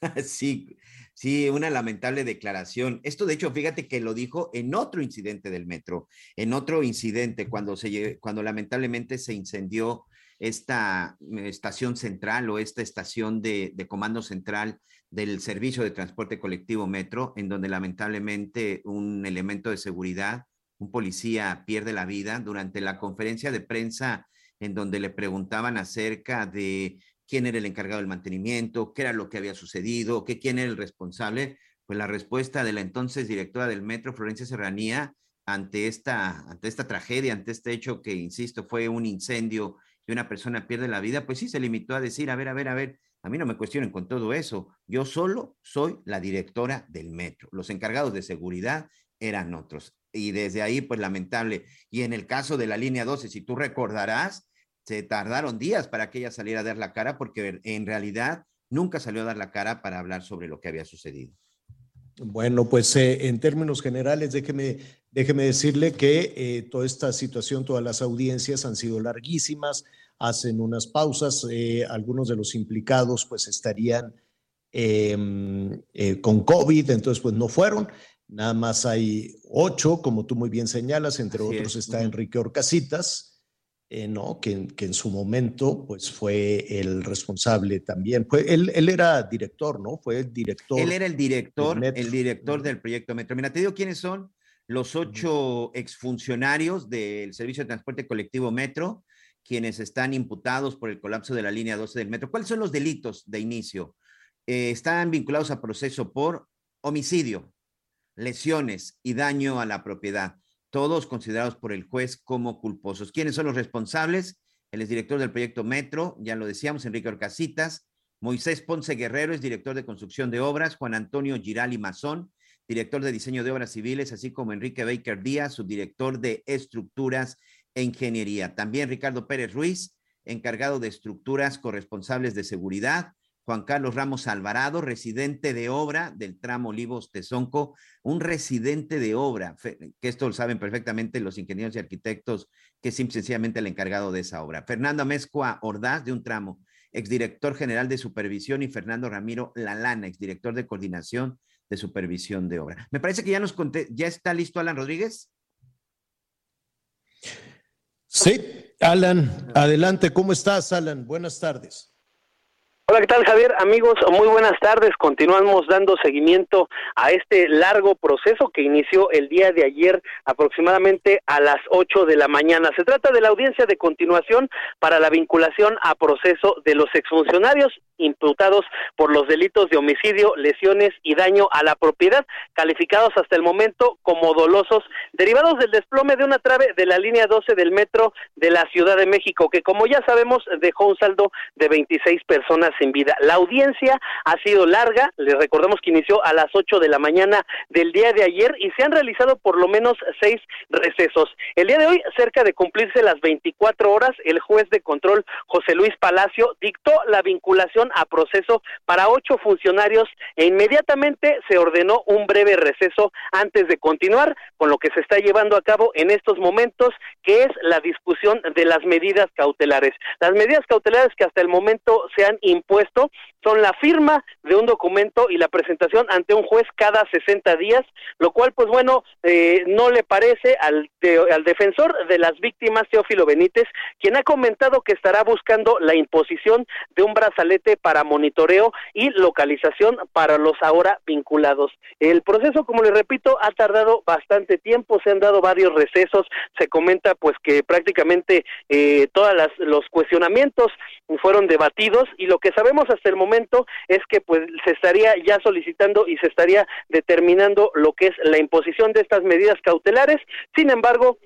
sí, Sí, una lamentable declaración. Esto, de hecho, fíjate que lo dijo en otro incidente del metro, en otro incidente cuando, se, cuando lamentablemente se incendió esta eh, estación central o esta estación de, de comando central del servicio de transporte colectivo metro, en donde lamentablemente un elemento de seguridad, un policía pierde la vida durante la conferencia de prensa en donde le preguntaban acerca de quién era el encargado del mantenimiento, qué era lo que había sucedido, qué, quién era el responsable, pues la respuesta de la entonces directora del metro, Florencia Serranía, ante esta, ante esta tragedia, ante este hecho que, insisto, fue un incendio y una persona pierde la vida, pues sí se limitó a decir, a ver, a ver, a ver, a mí no me cuestionen con todo eso, yo solo soy la directora del metro, los encargados de seguridad eran otros. Y desde ahí, pues lamentable. Y en el caso de la línea 12, si tú recordarás, se tardaron días para que ella saliera a dar la cara porque en realidad nunca salió a dar la cara para hablar sobre lo que había sucedido. Bueno, pues eh, en términos generales, déjeme, déjeme decirle que eh, toda esta situación, todas las audiencias han sido larguísimas, hacen unas pausas, eh, algunos de los implicados pues estarían em, con COVID, entonces pues no fueron, nada más hay ocho, como tú muy bien señalas, entre otros está Enrique Orcasitas, eh, ¿no? Que, en su momento pues fue el responsable también. Fue, él, él, era director, ¿no? Fue el director. Él era el director, el director del proyecto Metro. Mira, te digo quiénes son los ocho exfuncionarios del Servicio de Transporte Colectivo Metro, quienes están imputados por el colapso de la línea 12 del Metro. ¿Cuáles son los delitos de inicio? Eh, están vinculados a proceso por homicidio, lesiones y daño a la propiedad todos considerados por el juez como culposos. ¿Quiénes son los responsables? El exdirector del proyecto Metro, ya lo decíamos, Enrique Orcasitas, Moisés Ponce Guerrero es director de construcción de obras, Juan Antonio Girali Mazón, director de diseño de obras civiles, así como Enrique Baker Díaz, subdirector de estructuras e ingeniería. También Ricardo Pérez Ruiz, encargado de estructuras corresponsables de seguridad, Juan Carlos Ramos Alvarado, residente de obra del tramo Olivos Tezonco, un residente de obra, que esto lo saben perfectamente los ingenieros y arquitectos, que es sencillamente el encargado de esa obra. Fernando Mezcua Ordaz, de un tramo, exdirector general de supervisión, y Fernando Ramiro Lalana, exdirector de coordinación de supervisión de obra. Me parece que ya nos conté, ¿ya está listo Alan Rodríguez? Sí, Alan, adelante, ¿cómo estás, Alan? Buenas tardes. Hola, ¿qué tal Javier? Amigos, muy buenas tardes. Continuamos dando seguimiento a este largo proceso que inició el día de ayer aproximadamente a las 8 de la mañana. Se trata de la audiencia de continuación para la vinculación a proceso de los exfuncionarios imputados por los delitos de homicidio, lesiones y daño a la propiedad, calificados hasta el momento como dolosos, derivados del desplome de una trave de la línea 12 del metro de la Ciudad de México, que como ya sabemos dejó un saldo de 26 personas en vida. La audiencia ha sido larga, les recordamos que inició a las 8 de la mañana del día de ayer y se han realizado por lo menos seis recesos. El día de hoy, cerca de cumplirse las 24 horas, el juez de control José Luis Palacio dictó la vinculación a proceso para ocho funcionarios e inmediatamente se ordenó un breve receso antes de continuar con lo que se está llevando a cabo en estos momentos, que es la discusión de las medidas cautelares. Las medidas cautelares que hasta el momento se han impuesto son la firma de un documento y la presentación ante un juez cada 60 días, lo cual, pues bueno, eh, no le parece al, al defensor de las víctimas, Teófilo Benítez, quien ha comentado que estará buscando la imposición de un brazalete para monitoreo y localización para los ahora vinculados. El proceso, como le repito, ha tardado bastante tiempo, se han dado varios recesos, se comenta pues que prácticamente eh, todos los cuestionamientos fueron debatidos y lo que sabemos hasta el momento es que pues se estaría ya solicitando y se estaría determinando lo que es la imposición de estas medidas cautelares. Sin embargo,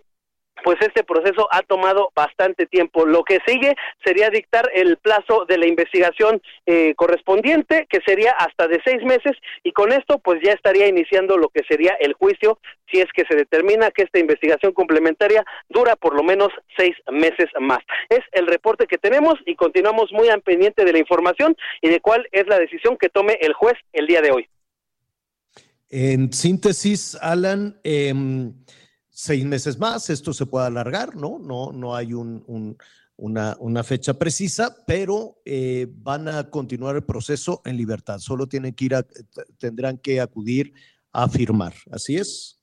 pues este proceso ha tomado bastante tiempo. Lo que sigue sería dictar el plazo de la investigación eh, correspondiente, que sería hasta de seis meses, y con esto pues ya estaría iniciando lo que sería el juicio, si es que se determina que esta investigación complementaria dura por lo menos seis meses más. Es el reporte que tenemos y continuamos muy al pendiente de la información y de cuál es la decisión que tome el juez el día de hoy. En síntesis, Alan, eh, seis meses más, esto se puede alargar, ¿no? No, no hay un, una, una, fecha precisa, pero eh, van a continuar el proceso en libertad. Solo tienen que ir a, tendrán que acudir a firmar. ¿Así es?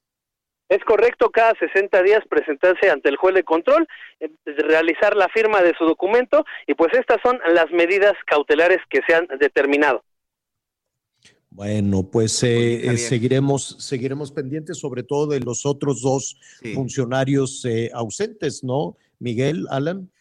Es correcto, cada 60 días presentarse ante el juez de control, eh, realizar la firma de su documento y pues estas son las medidas cautelares que se han determinado. Bueno, pues eh, eh, seguiremos, seguiremos pendientes sobre todo de los otros dos funcionarios eh, ausentes, ¿no? Miguel, Alan.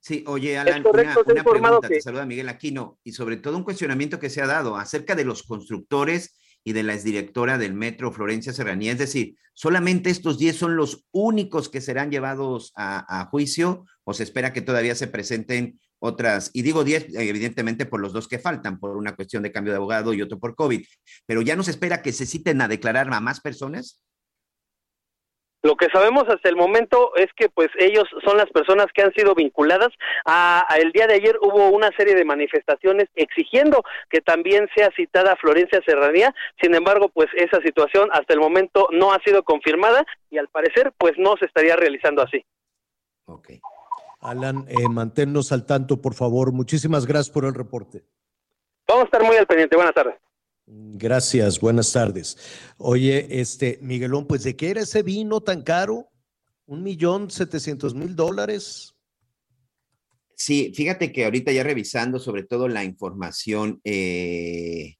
Sí, oye, Alan, una, pregunta, te saluda Miguel Aquino, y sobre todo un cuestionamiento que se ha dado acerca de los constructores y de la exdirectora del metro, Florencia Serranía. Es decir, solamente estos 10 son los únicos que serán llevados a, juicio o se espera que todavía se presenten otras, y digo 10 evidentemente por los dos que faltan, por una cuestión de cambio de abogado y otro por COVID, pero ya no se espera que se citen a declarar a más personas. Lo que sabemos hasta el momento es que pues ellos son las personas que han sido vinculadas. A, el día de ayer hubo una serie de manifestaciones exigiendo que también sea citada Florencia Serranía. Sin embargo, pues esa situación hasta el momento no ha sido confirmada y al parecer pues no se estaría realizando así. Ok. Alan, eh, manténnos al tanto, por favor. Muchísimas gracias por el reporte. Vamos a estar muy al pendiente. Buenas tardes. Gracias, buenas tardes. Oye, este, Miguelón, pues ¿de qué era ese vino tan caro? Un millón setecientos mil dólares. Sí, fíjate que ahorita ya revisando sobre todo la información, eh,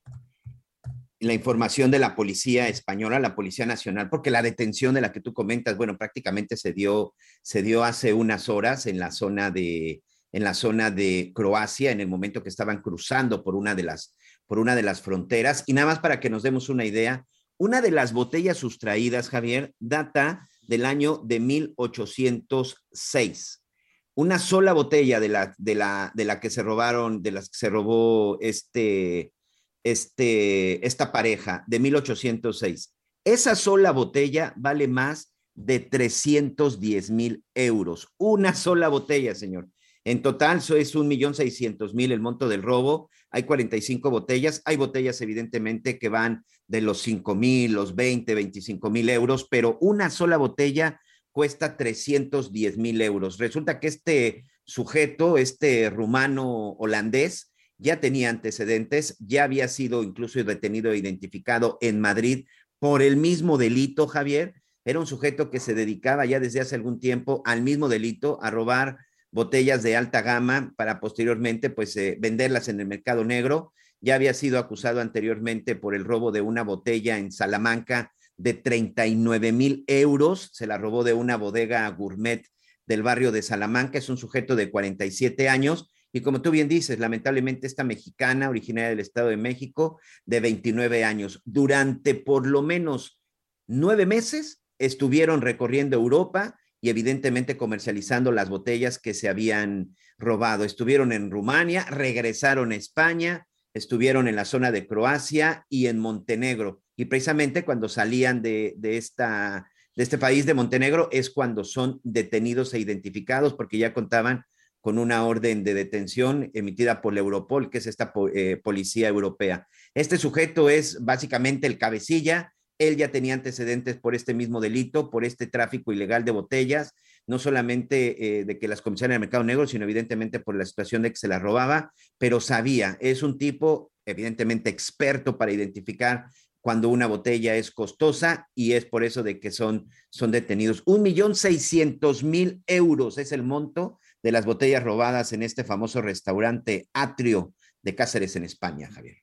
la información de la policía española, la policía nacional, porque la detención de la que tú comentas, bueno, prácticamente se dio, se dio hace unas horas en la zona de, en la zona de Croacia, en el momento que estaban cruzando por una de las, por una de las fronteras. Y nada más para que nos demos una idea, una de las botellas sustraídas, Javier, data del año de 1806. Una sola botella de la, de la, de la que se robaron, de las que se robó este, este, esta pareja de 1806. Esa sola botella vale más de 310 mil euros. Una sola botella, señor. En total, es un millón seiscientos mil el monto del robo. Hay 45 botellas. Hay botellas, evidentemente, que van de los 5 mil, los 20, 25 mil euros, pero una sola botella cuesta 310 mil euros. Resulta que este sujeto, este rumano holandés, ya tenía antecedentes, ya había sido incluso detenido e identificado en Madrid por el mismo delito, Javier. Era un sujeto que se dedicaba ya desde hace algún tiempo al mismo delito, a robar botellas de alta gama para posteriormente pues eh, venderlas en el mercado negro. Ya había sido acusado anteriormente por el robo de una botella en Salamanca de 39 mil euros. Se la robó de una bodega gourmet del barrio de Salamanca. Es un sujeto de 47 años y como tú bien dices, lamentablemente esta mexicana, originaria del Estado de México, de 29 años, durante por lo menos nueve meses estuvieron recorriendo Europa y evidentemente comercializando las botellas que se habían robado. Estuvieron en Rumania, regresaron a España, estuvieron en la zona de Croacia y en Montenegro. Y precisamente cuando salían de, de esta, de este país de Montenegro es cuando son detenidos e identificados porque ya contaban con una orden de detención emitida por la Europol, que es esta eh, policía europea. Este sujeto es básicamente el cabecilla. Él ya tenía antecedentes por este mismo delito, por este tráfico ilegal de botellas, no solamente eh, de que las comisiones en el mercado negro, sino evidentemente por la situación de que se las robaba, pero sabía, es un tipo evidentemente experto para identificar cuando una botella es costosa y es por eso de que son, son detenidos. Un millón seiscientos mil euros es el monto de las botellas robadas en este famoso restaurante Atrio de Cáceres en España, Javier.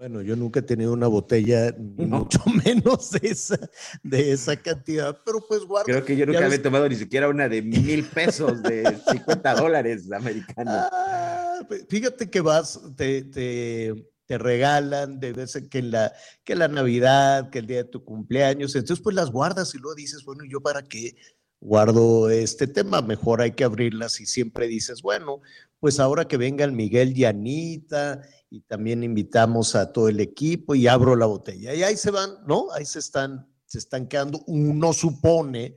Bueno, yo nunca he tenido una botella, ni mucho menos de esa, de esa cantidad, pero pues guarda. Creo que yo nunca había tomado ni siquiera una de mil pesos, de 50 dólares americanos. Ah, fíjate que vas, te, te, te regalan de vez en que la, que la Navidad, que el día de tu cumpleaños, entonces pues las guardas y luego dices, bueno, ¿yo para qué? guardo este tema, mejor hay que abrirlas y siempre dices, bueno, pues ahora que vengan Miguel y Anita y también invitamos a todo el equipo y abro la botella y ahí se van, ¿no? Ahí se están, se están quedando, uno supone,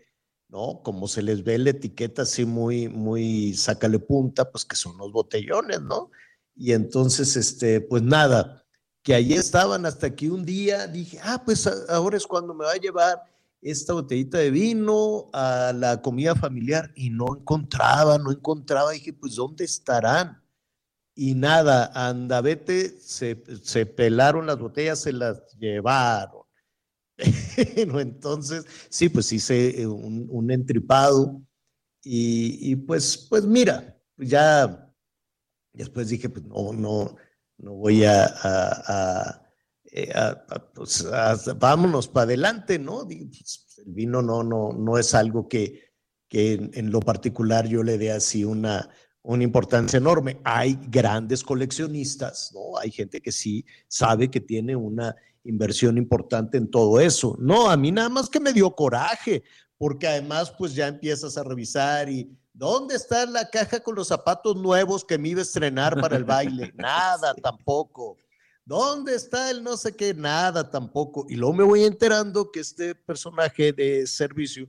¿no? Como se les ve la etiqueta así muy, muy, sácale punta, pues que son los botellones, ¿no? Y entonces, este, pues nada, que ahí estaban hasta que un día dije, ah, pues ahora es cuando me va a llevar esta botellita de vino a la comida familiar y no encontraba, no encontraba. Dije, pues, ¿dónde estarán? Y nada, andavete, se, se pelaron las botellas, se las llevaron. entonces, sí, pues hice eh, un, un entripado y, y, pues, pues mira, ya después dije, pues no, no, no voy a, a eh, pues, vámonos para adelante, ¿no? Pues, el vino no, no, no es algo que, que en, lo particular yo le dé así una, una importancia enorme. Hay grandes coleccionistas, ¿no? Hay gente que sí sabe que tiene una inversión importante en todo eso. No, a mí nada más que me dio coraje, porque además pues ya empiezas a revisar y ¿dónde está la caja con los zapatos nuevos que me iba a estrenar para el baile? Nada tampoco. ¿Dónde está el no sé qué? Nada tampoco. Y luego me voy enterando que este personaje de servicio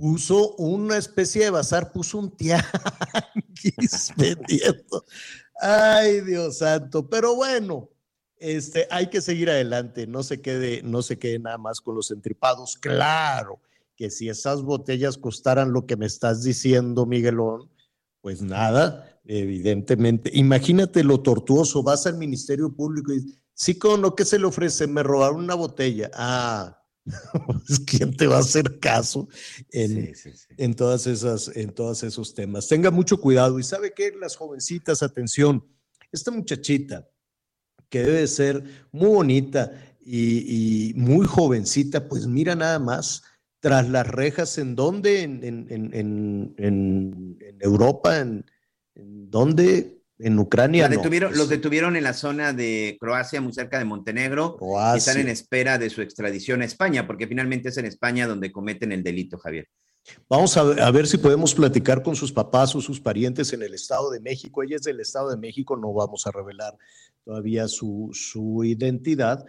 puso una especie de bazar, puso un tianguis vendiendo. Ay, Dios santo. Pero bueno, este, hay que seguir adelante. No se quede, no se quede nada más con los entripados. Claro que si esas botellas costaran lo que me estás diciendo, Miguelón, pues nada, evidentemente. Imagínate lo tortuoso, vas al Ministerio Público y sí, con lo que se le ofrece, me robaron una botella. Ah, pues, ¿quién te va a hacer caso en, en todas esas, en todos esos temas? Tenga mucho cuidado y sabe que las jovencitas, atención, esta muchachita que debe ser muy bonita y, y muy jovencita, pues mira nada más tras las rejas, ¿en dónde? ¿En, en, en, en Europa? ¿En, dónde? En Ucrania. Detuvieron, Los detuvieron en la zona de Croacia, muy cerca de Montenegro, y están en espera de su extradición a España, porque finalmente es en España donde cometen el delito, Javier. Vamos a, a, ver si podemos platicar con sus papás o sus parientes en el Estado de México. Ella es del Estado de México, no vamos a revelar todavía su, su identidad,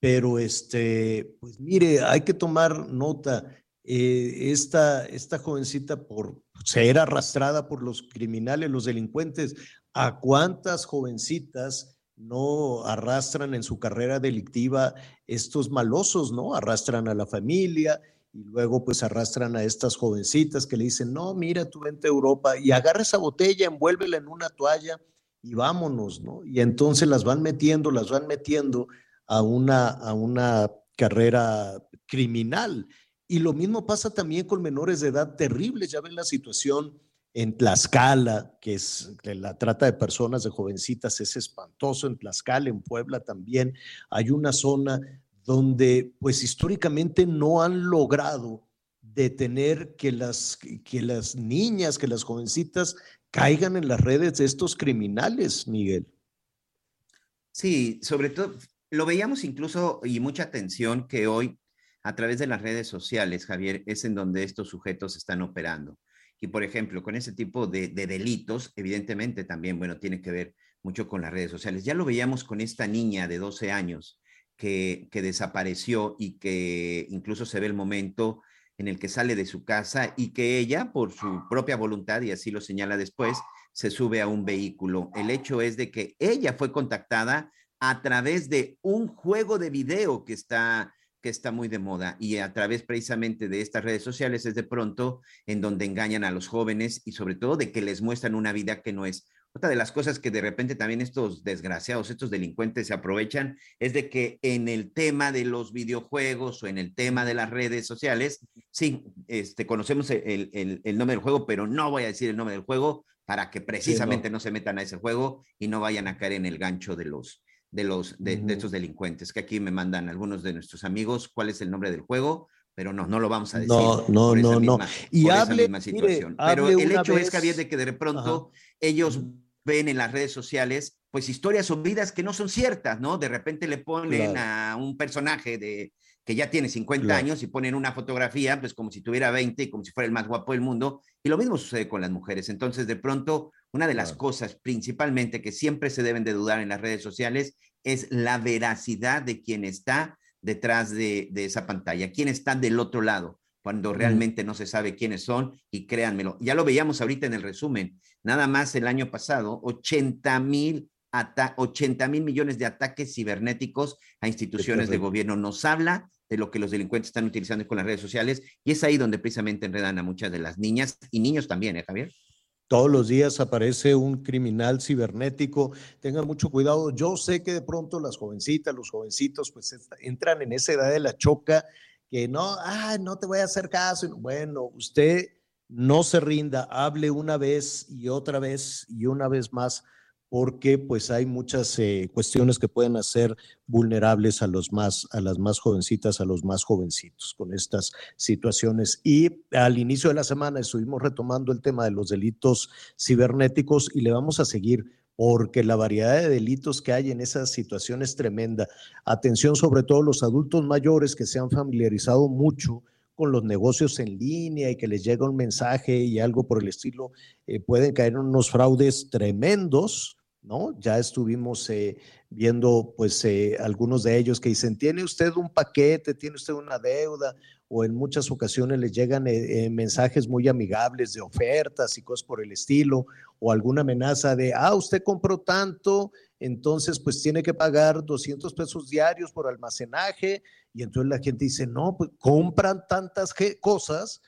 pero este, pues mire, hay que tomar nota. Eh, esta, esta jovencita por ser arrastrada por los criminales, los delincuentes, ¿a cuántas jovencitas no arrastran en su carrera delictiva estos malosos, no? Arrastran a la familia y luego pues arrastran a estas jovencitas que le dicen, no, mira, tú vente a Europa y agarra esa botella, envuélvela en una toalla y vámonos, ¿no? Y entonces las van metiendo, las van metiendo a una, a una carrera criminal. Y lo mismo pasa también con menores de edad terribles. Ya ven la situación en Tlaxcala, que es la trata de personas, de jovencitas, es espantoso. En Tlaxcala, en Puebla también, hay una zona donde pues históricamente no han logrado detener que las, que las niñas, que las jovencitas caigan en las redes de estos criminales, Miguel. Sí, sobre todo, lo veíamos incluso y mucha atención que hoy a través de las redes sociales, Javier, es en donde estos sujetos están operando. Y por ejemplo, con ese tipo de, delitos, evidentemente también, bueno, tiene que ver mucho con las redes sociales. Ya lo veíamos con esta niña de 12 años que, que desapareció y que incluso se ve el momento en el que sale de su casa y que ella, por su propia voluntad, y así lo señala después, se sube a un vehículo. El hecho es de que ella fue contactada a través de un juego de video que está que está muy de moda y a través precisamente de estas redes sociales es de pronto en donde engañan a los jóvenes y sobre todo de que les muestran una vida que no es. Otra de las cosas que de repente también estos desgraciados, estos delincuentes se aprovechan es de que en el tema de los videojuegos o en el tema de las redes sociales, sí, este, conocemos el, el, nombre del juego, pero no voy a decir el nombre del juego para que precisamente no se metan a ese juego y no vayan a caer en el gancho de los, de, los, de, estos delincuentes, que aquí me mandan algunos de nuestros amigos cuál es el nombre del juego, pero no, no lo vamos a decir. No, no, no, no. Y hable, situación. pero el hecho es, Javier, de que de pronto ellos ven en las redes sociales, pues historias o vidas que no son ciertas, ¿no? De repente le ponen a un personaje de que ya tiene 50 años y ponen una fotografía, pues como si tuviera 20 y como si fuera el más guapo del mundo. Y lo mismo sucede con las mujeres. Entonces, de pronto, una de las cosas principalmente que siempre se deben de dudar en las redes sociales es la veracidad de quien está detrás de, esa pantalla, quién está del otro lado, cuando realmente no se sabe quiénes son y créanmelo. Ya lo veíamos ahorita en el resumen, nada más el año pasado, 80 mil 80 mil millones de ataques cibernéticos a instituciones de gobierno. Nos habla de lo que los delincuentes están utilizando con las redes sociales y es ahí donde precisamente enredan a muchas de las niñas y niños también, ¿eh, Javier? Todos los días aparece un criminal cibernético. Tengan mucho cuidado. Yo sé que de pronto las jovencitas, los jovencitos, pues entran en esa edad de la choca que no, ah, no te voy a hacer caso. Bueno, usted no se rinda, hable una vez y otra vez y una vez más porque pues hay muchas eh, cuestiones que pueden hacer vulnerables a los más a las más jovencitas, a los más jovencitos con estas situaciones. Y al inicio de la semana estuvimos retomando el tema de los delitos cibernéticos y le vamos a seguir porque la variedad de delitos que hay en esa situación es tremenda. Atención sobre todo los adultos mayores que se han familiarizado mucho con los negocios en línea y que les llega un mensaje y algo por el estilo, eh, pueden caer en unos fraudes tremendos, ¿no? Ya estuvimos eh, viendo pues eh, algunos de ellos que dicen, tiene usted un paquete, tiene usted una deuda, o en muchas ocasiones les llegan mensajes muy amigables de ofertas y cosas por el estilo, o alguna amenaza de, ah, usted compró tanto, entonces pues tiene que pagar 200 pesos diarios por almacenaje y entonces la gente dice, no, pues compran tantas cosas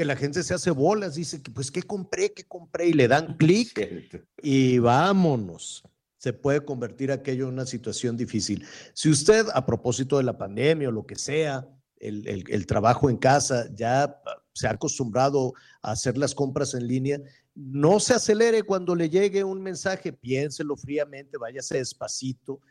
que la gente se hace bolas, dice, pues ¿qué compré? ¿Qué compré? Y le dan clic y vámonos. Se puede convertir aquello en una situación difícil. Si usted, a propósito de la pandemia o lo que sea, el, el trabajo en casa, ya se ha acostumbrado a hacer las compras en línea, no se acelere cuando le llegue un mensaje, piénselo fríamente, váyase despacito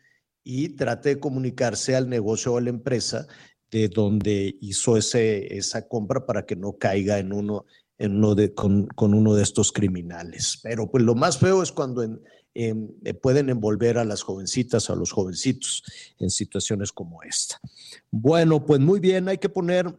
y trate de comunicarse al negocio o a la empresa de donde hizo ese, esa compra para que no caiga en uno, en uno de, con, uno de estos criminales. Pero pues lo más feo es cuando eh, pueden envolver a las jovencitas, a los jovencitos en situaciones como esta. Bueno, pues muy bien, hay que poner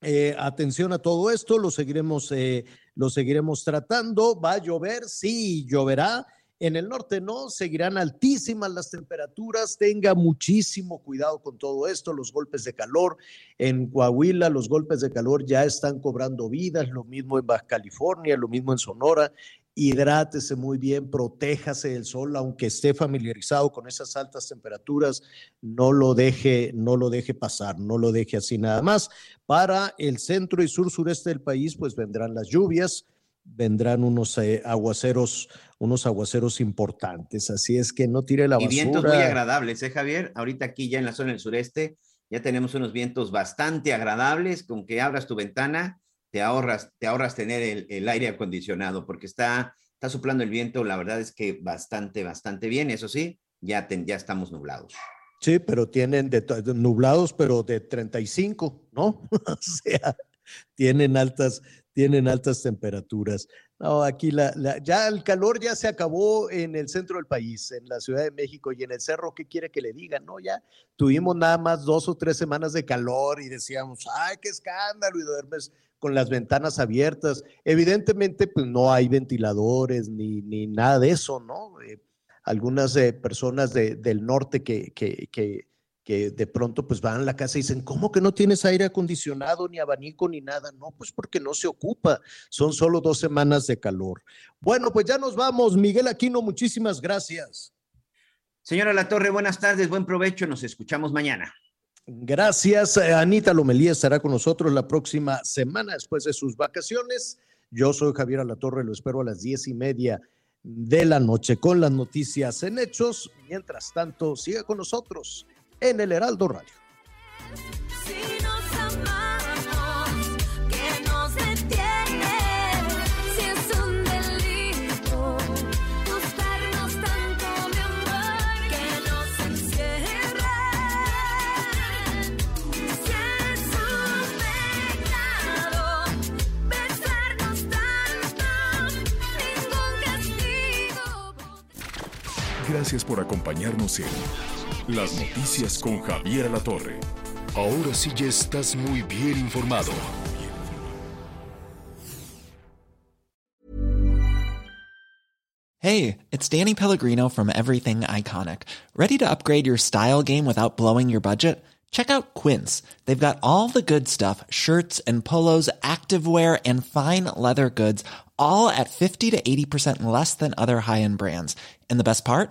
eh, atención a todo esto, lo seguiremos, eh, lo seguiremos tratando. ¿Va a llover? Sí, lloverá en el norte no, seguirán altísimas las temperaturas, tenga muchísimo cuidado con todo esto, los golpes de calor. En Coahuila los golpes de calor ya están cobrando vidas, lo mismo en Baja California, lo mismo en Sonora. Hidrátese muy bien, protéjase del sol, aunque esté familiarizado con esas altas temperaturas, no lo deje, no lo deje pasar, no lo deje así nada más. Para el centro y sur sureste del país, pues vendrán las lluvias, vendrán unos eh, aguaceros unos aguaceros importantes. Así es que no tire la basura. Y vientos muy agradables, ¿eh, Javier? Ahorita aquí ya en la zona del sureste ya tenemos unos vientos bastante agradables, con que abras tu ventana, te ahorras, te ahorras tener el, aire acondicionado, porque está, está soplando el viento, la verdad es que bastante, bastante bien, eso sí, ya, ya estamos nublados. Sí, pero tienen de, nublados, pero de 35, ¿no? o sea, tienen altas, tienen altas temperaturas. No, aquí la, ya el calor ya se acabó en el centro del país, en la Ciudad de México y en el cerro, ¿qué quiere que le digan? No, ya tuvimos nada más dos o tres semanas de calor y decíamos, ay, qué escándalo, y duermes con las ventanas abiertas. Evidentemente, pues no hay ventiladores ni, ni nada de eso, ¿no? Eh, algunas eh, personas del norte que, que, que que de pronto pues van a la casa y dicen, ¿cómo que no tienes aire acondicionado, ni abanico, ni nada? No, pues porque no se ocupa, son solo dos semanas de calor. Bueno, pues ya nos vamos. Miguel Aquino, muchísimas gracias. Señora La Torre, buenas tardes, buen provecho, nos escuchamos mañana. Gracias. Anita Lomelía estará con nosotros la próxima semana después de sus vacaciones. Yo soy Javier Alatorre, lo espero a las diez y media de la noche con las noticias en hechos. Mientras tanto, siga con nosotros en el Heraldo Radio. Gracias por acompañarnos en Las Noticias con Javier La Torre. Ahora sí ya estás muy bien informado. Hey, it's Danny Pellegrino from Everything Iconic. Ready to upgrade your style game without blowing your budget? Check out Quince. They've got all the good stuff shirts and polos, activewear, and fine leather goods, all at 50 to 80% less than other high end brands. And the best part?